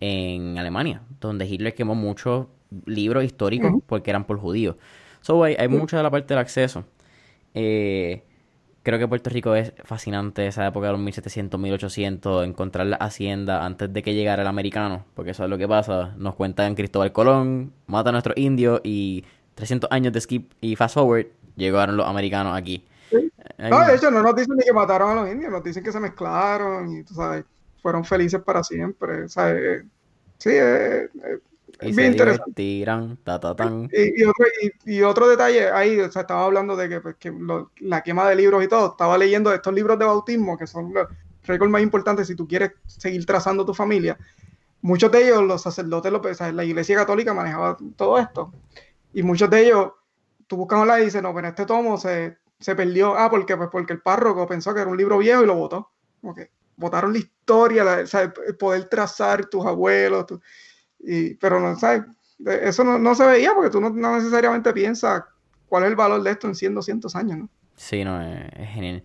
en Alemania, donde Hitler quemó muchos libros históricos porque eran por judíos. So, hay, hay mucha de la parte del acceso. Eh, Creo que Puerto Rico es fascinante esa época de los 1700, 1800, encontrar la hacienda antes de que llegara el americano, porque eso es lo que pasa. Nos cuentan Cristóbal Colón, mata a nuestros indios y 300 años de skip y fast forward, llegaron los americanos aquí. No, de hecho, no nos dicen ni que mataron a los indios, nos dicen que se mezclaron y, tú sabes, fueron felices para siempre. O sea, eh, sí, eh, eh y bien interesante. y, otro, y, otro, detalle ahí, o sea, estaba hablando de que, pues, la quema de libros y todo. Estaba leyendo estos libros de bautismo, que son los récords más importantes si tú quieres seguir trazando tu familia. Muchos de ellos, los sacerdotes, los, la iglesia católica manejaba todo esto. Y muchos de ellos, tú buscas online y dices, no, pero este tomo se, se perdió. Ah, porque, pues porque el párroco pensó que era un libro viejo y lo votó. Votaron la historia, la, poder trazar tus abuelos. Tu, pero no, ¿sabes? Eso no, se veía porque tú no, necesariamente piensas cuál es el valor de esto en 100, 200 años, ¿no? Sí, no, es, genial.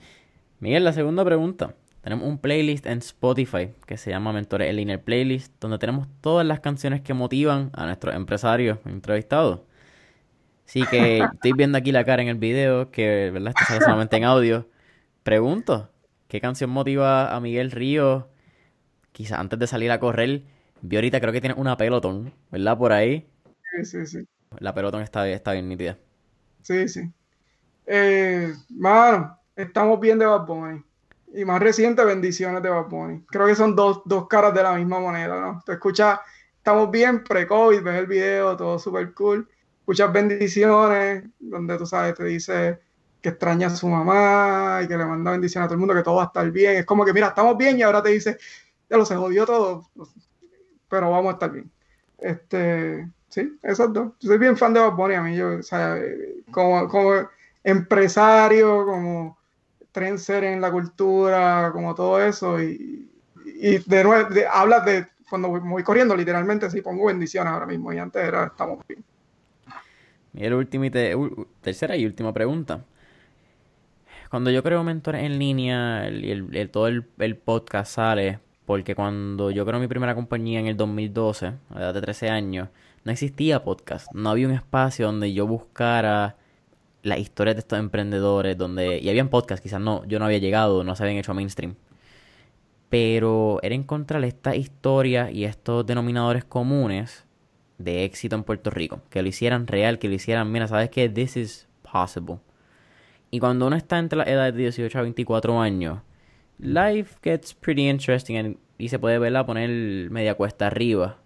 Miguel, la segunda pregunta. Tenemos un playlist en Spotify que se llama Mentores en Playlist, donde tenemos todas las canciones que motivan a nuestros empresarios entrevistados. Así que estoy viendo aquí la cara en el video, que verdad está solamente en audio. Pregunto, ¿qué canción motiva a Miguel Ríos, quizás antes de salir a correr, Vi ahorita creo que tiene una pelotón, ¿verdad? Por ahí. Sí, sí, sí. La pelotón está, está bien nítida. Sí, sí. Eh, mano, estamos bien de Bad Bunny. Y más reciente, bendiciones de Bad Bunny. Creo que son dos, dos caras de la misma moneda, ¿no? Te escuchas, estamos bien pre-COVID, ves el video, todo súper cool. Escuchas bendiciones, donde tú sabes, te dice que extraña a su mamá y que le manda bendiciones a todo el mundo, que todo va a estar bien. Es como que, mira, estamos bien y ahora te dice, ya lo se jodió todo pero vamos a estar bien. Este, sí, exacto. Yo soy bien fan de Bob Bunny, a mí, yo, como, como empresario, como trendsetter en la cultura, como todo eso, y, y de nuevo, hablas de cuando voy, corriendo, literalmente, sí, pongo bendiciones ahora mismo, y antes era, estamos bien. Y el último y tercera y última pregunta. Cuando yo creo mentores en línea y el, todo el, el podcast sale, porque cuando yo creo mi primera compañía en el 2012, a la edad de 13 años, no existía podcast. No había un espacio donde yo buscara las historias de estos emprendedores, donde... Y habían podcasts, quizás no, yo no había llegado, no se habían hecho mainstream. Pero era encontrar estas historias y estos denominadores comunes de éxito en Puerto Rico. Que lo hicieran real, que lo hicieran, mira, ¿sabes qué? This is possible. Y cuando uno está entre las edades de 18 a 24 años, life gets pretty interesting y se puede verla poner media cuesta arriba.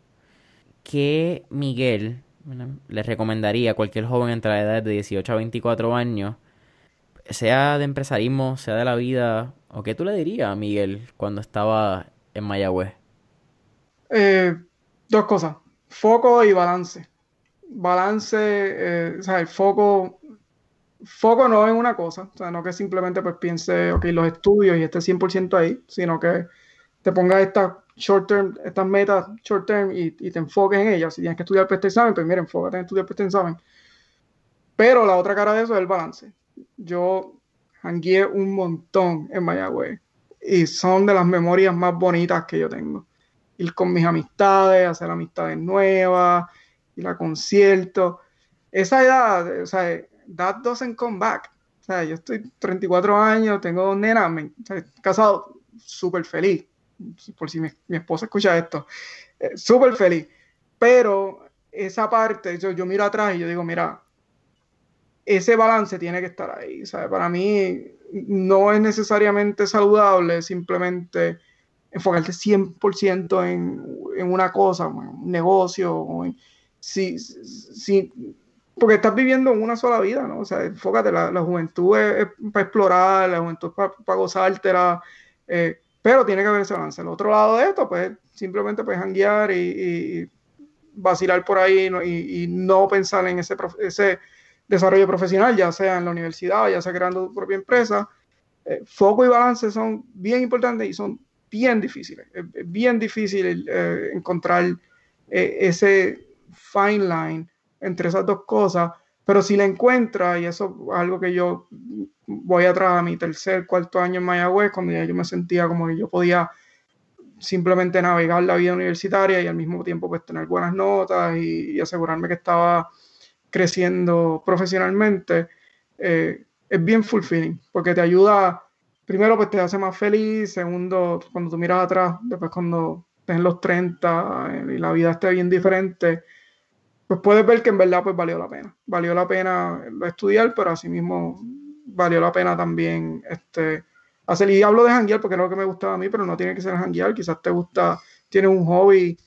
¿Qué Miguel le recomendaría a cualquier joven entre la edad de 18 a 24 años, sea de empresarismo, sea de la vida, o qué tú le dirías a Miguel cuando estaba en Mayagüez? Eh, dos cosas, foco y balance. Balance, eh, o sea, el foco foco no en una cosa, o sea, no que simplemente pues piense, ok, los estudios y esté 100% ahí, sino que te pongas estas short term, estas metas short term y, te enfoques en ellas. Si tienes que estudiar para este examen, pues mira, enfócate en estudiar para este examen. Pero la otra cara de eso es el balance. Yo hangué un montón en Mayagüez y son de las memorias más bonitas que yo tengo. Ir con mis amistades, hacer amistades nuevas, ir a conciertos. Esa edad, o sea, that doesn't come back. O sea, yo estoy 34 años, tengo dos nenas, me, casado, súper feliz. Por si mi, esposa escucha esto, eh, súper feliz. Pero esa parte, yo, yo miro atrás y yo digo, mira, ese balance tiene que estar ahí. ¿sabes? Para mí no es necesariamente saludable simplemente enfocarte 100% en, en una cosa, en un negocio, o en, si, si, porque estás viviendo en una sola vida, ¿no? O sea, enfócate, la, la juventud es, para explorar, la juventud es para, para gozártela, eh, pero tiene que haber ese balance. El otro lado de esto, pues simplemente puedes hanguear y, y, vacilar por ahí y, y, no pensar en ese, ese desarrollo profesional, ya sea en la universidad, ya sea creando tu propia empresa. Eh, foco y balance son bien importantes y son bien difíciles. Es, bien difícil eh, encontrar eh, ese fine line entre esas dos cosas, pero si la encuentra, y eso es algo que yo voy atrás a mi tercer, cuarto año en Mayagüez, cuando ya yo me sentía como que yo podía simplemente navegar la vida universitaria y al mismo tiempo pues tener buenas notas y asegurarme que estaba creciendo profesionalmente, eh, es bien fulfilling, porque te ayuda, primero, pues te hace más feliz, segundo, cuando tú miras atrás, después cuando estés en los 30 eh, y la vida esté bien diferente, pues puedes ver que en verdad pues valió la pena. Valió la pena estudiar, pero asimismo valió la pena también este, hacer. Y hablo de janguear porque es lo que me gustaba a mí, pero no tiene que ser janguear. Quizás te gusta, tienes un hobby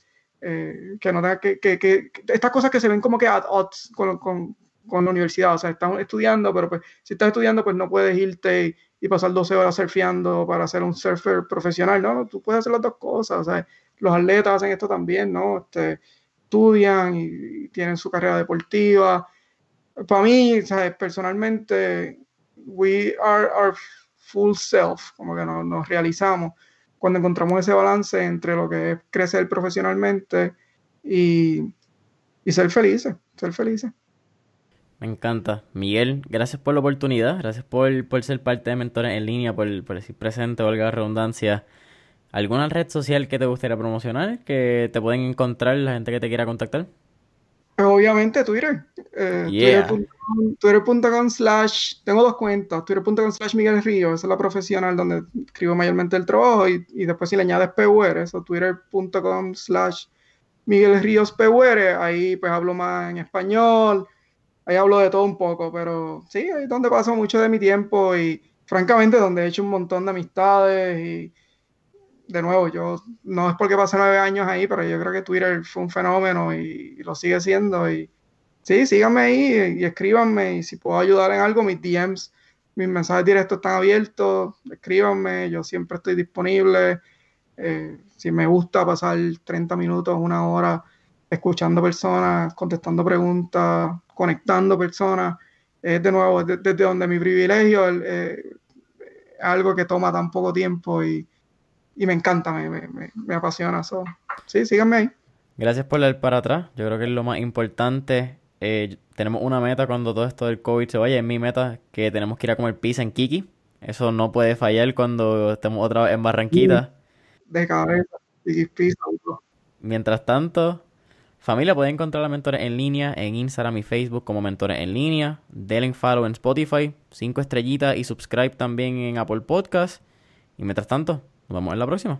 eh, que no tenga que, que, que, estas cosas que se ven como que at odds con, con, con, la universidad, o sea, estás estudiando, pero pues si estás estudiando, pues no puedes irte y, pasar 12 horas surfeando para ser un surfer profesional, ¿no? Tú puedes hacer las dos cosas, sea, los atletas hacen esto también, ¿no? Este, estudian y, tienen su carrera deportiva. Para mí, ¿sabes? personalmente, we are our full self, como que nos, nos realizamos cuando encontramos ese balance entre lo que es crecer profesionalmente y, y ser felices, ser felices. Me encanta. Miguel, gracias por la oportunidad, gracias por, por ser parte de Mentores en Línea, por, por decir presente, valga la redundancia. ¿Alguna red social que te gustaría promocionar, que te pueden encontrar la gente que te quiera contactar? Obviamente Twitter. Eh, Twitter.com slash, tengo dos cuentas, twitter.com slash Miguel Río, esa es la profesional donde escribo mayormente el trabajo y, y después si le añades PUR, eso twitter.com slash Miguel Ríos PUR, ahí pues hablo más en español, ahí hablo de todo un poco, pero sí, ahí es donde paso mucho de mi tiempo y francamente donde he hecho un montón de amistades y de nuevo, yo no es porque pasé nueve años ahí, pero yo creo que Twitter fue un fenómeno y, y lo sigue siendo y sí, síganme ahí y, escríbanme y si puedo ayudar en algo, mis DMs, mis mensajes directos están abiertos, escríbanme, yo siempre estoy disponible. Eh, si me gusta pasar 30 minutos, una hora escuchando personas, contestando preguntas, conectando personas, es de nuevo desde, donde mi privilegio es eh, algo que toma tan poco tiempo y, y me encanta, me, me, me apasiona. eso sí, síganme ahí. Gracias por leer para atrás. Yo creo que es lo más importante eh, tenemos una meta cuando todo esto del COVID se vaya. Es mi meta que tenemos que ir a comer pizza en Kiki. Eso no puede fallar cuando estemos otra vez en Barranquita. De cabeza, Kiki Pizza. Mientras tanto, familia, pueden encontrar a Mentores en línea en Instagram y Facebook como Mentores en línea. Denle follow en Spotify, cinco estrellitas y subscribe también en Apple Podcast. Y mientras tanto, nos vemos en la próxima.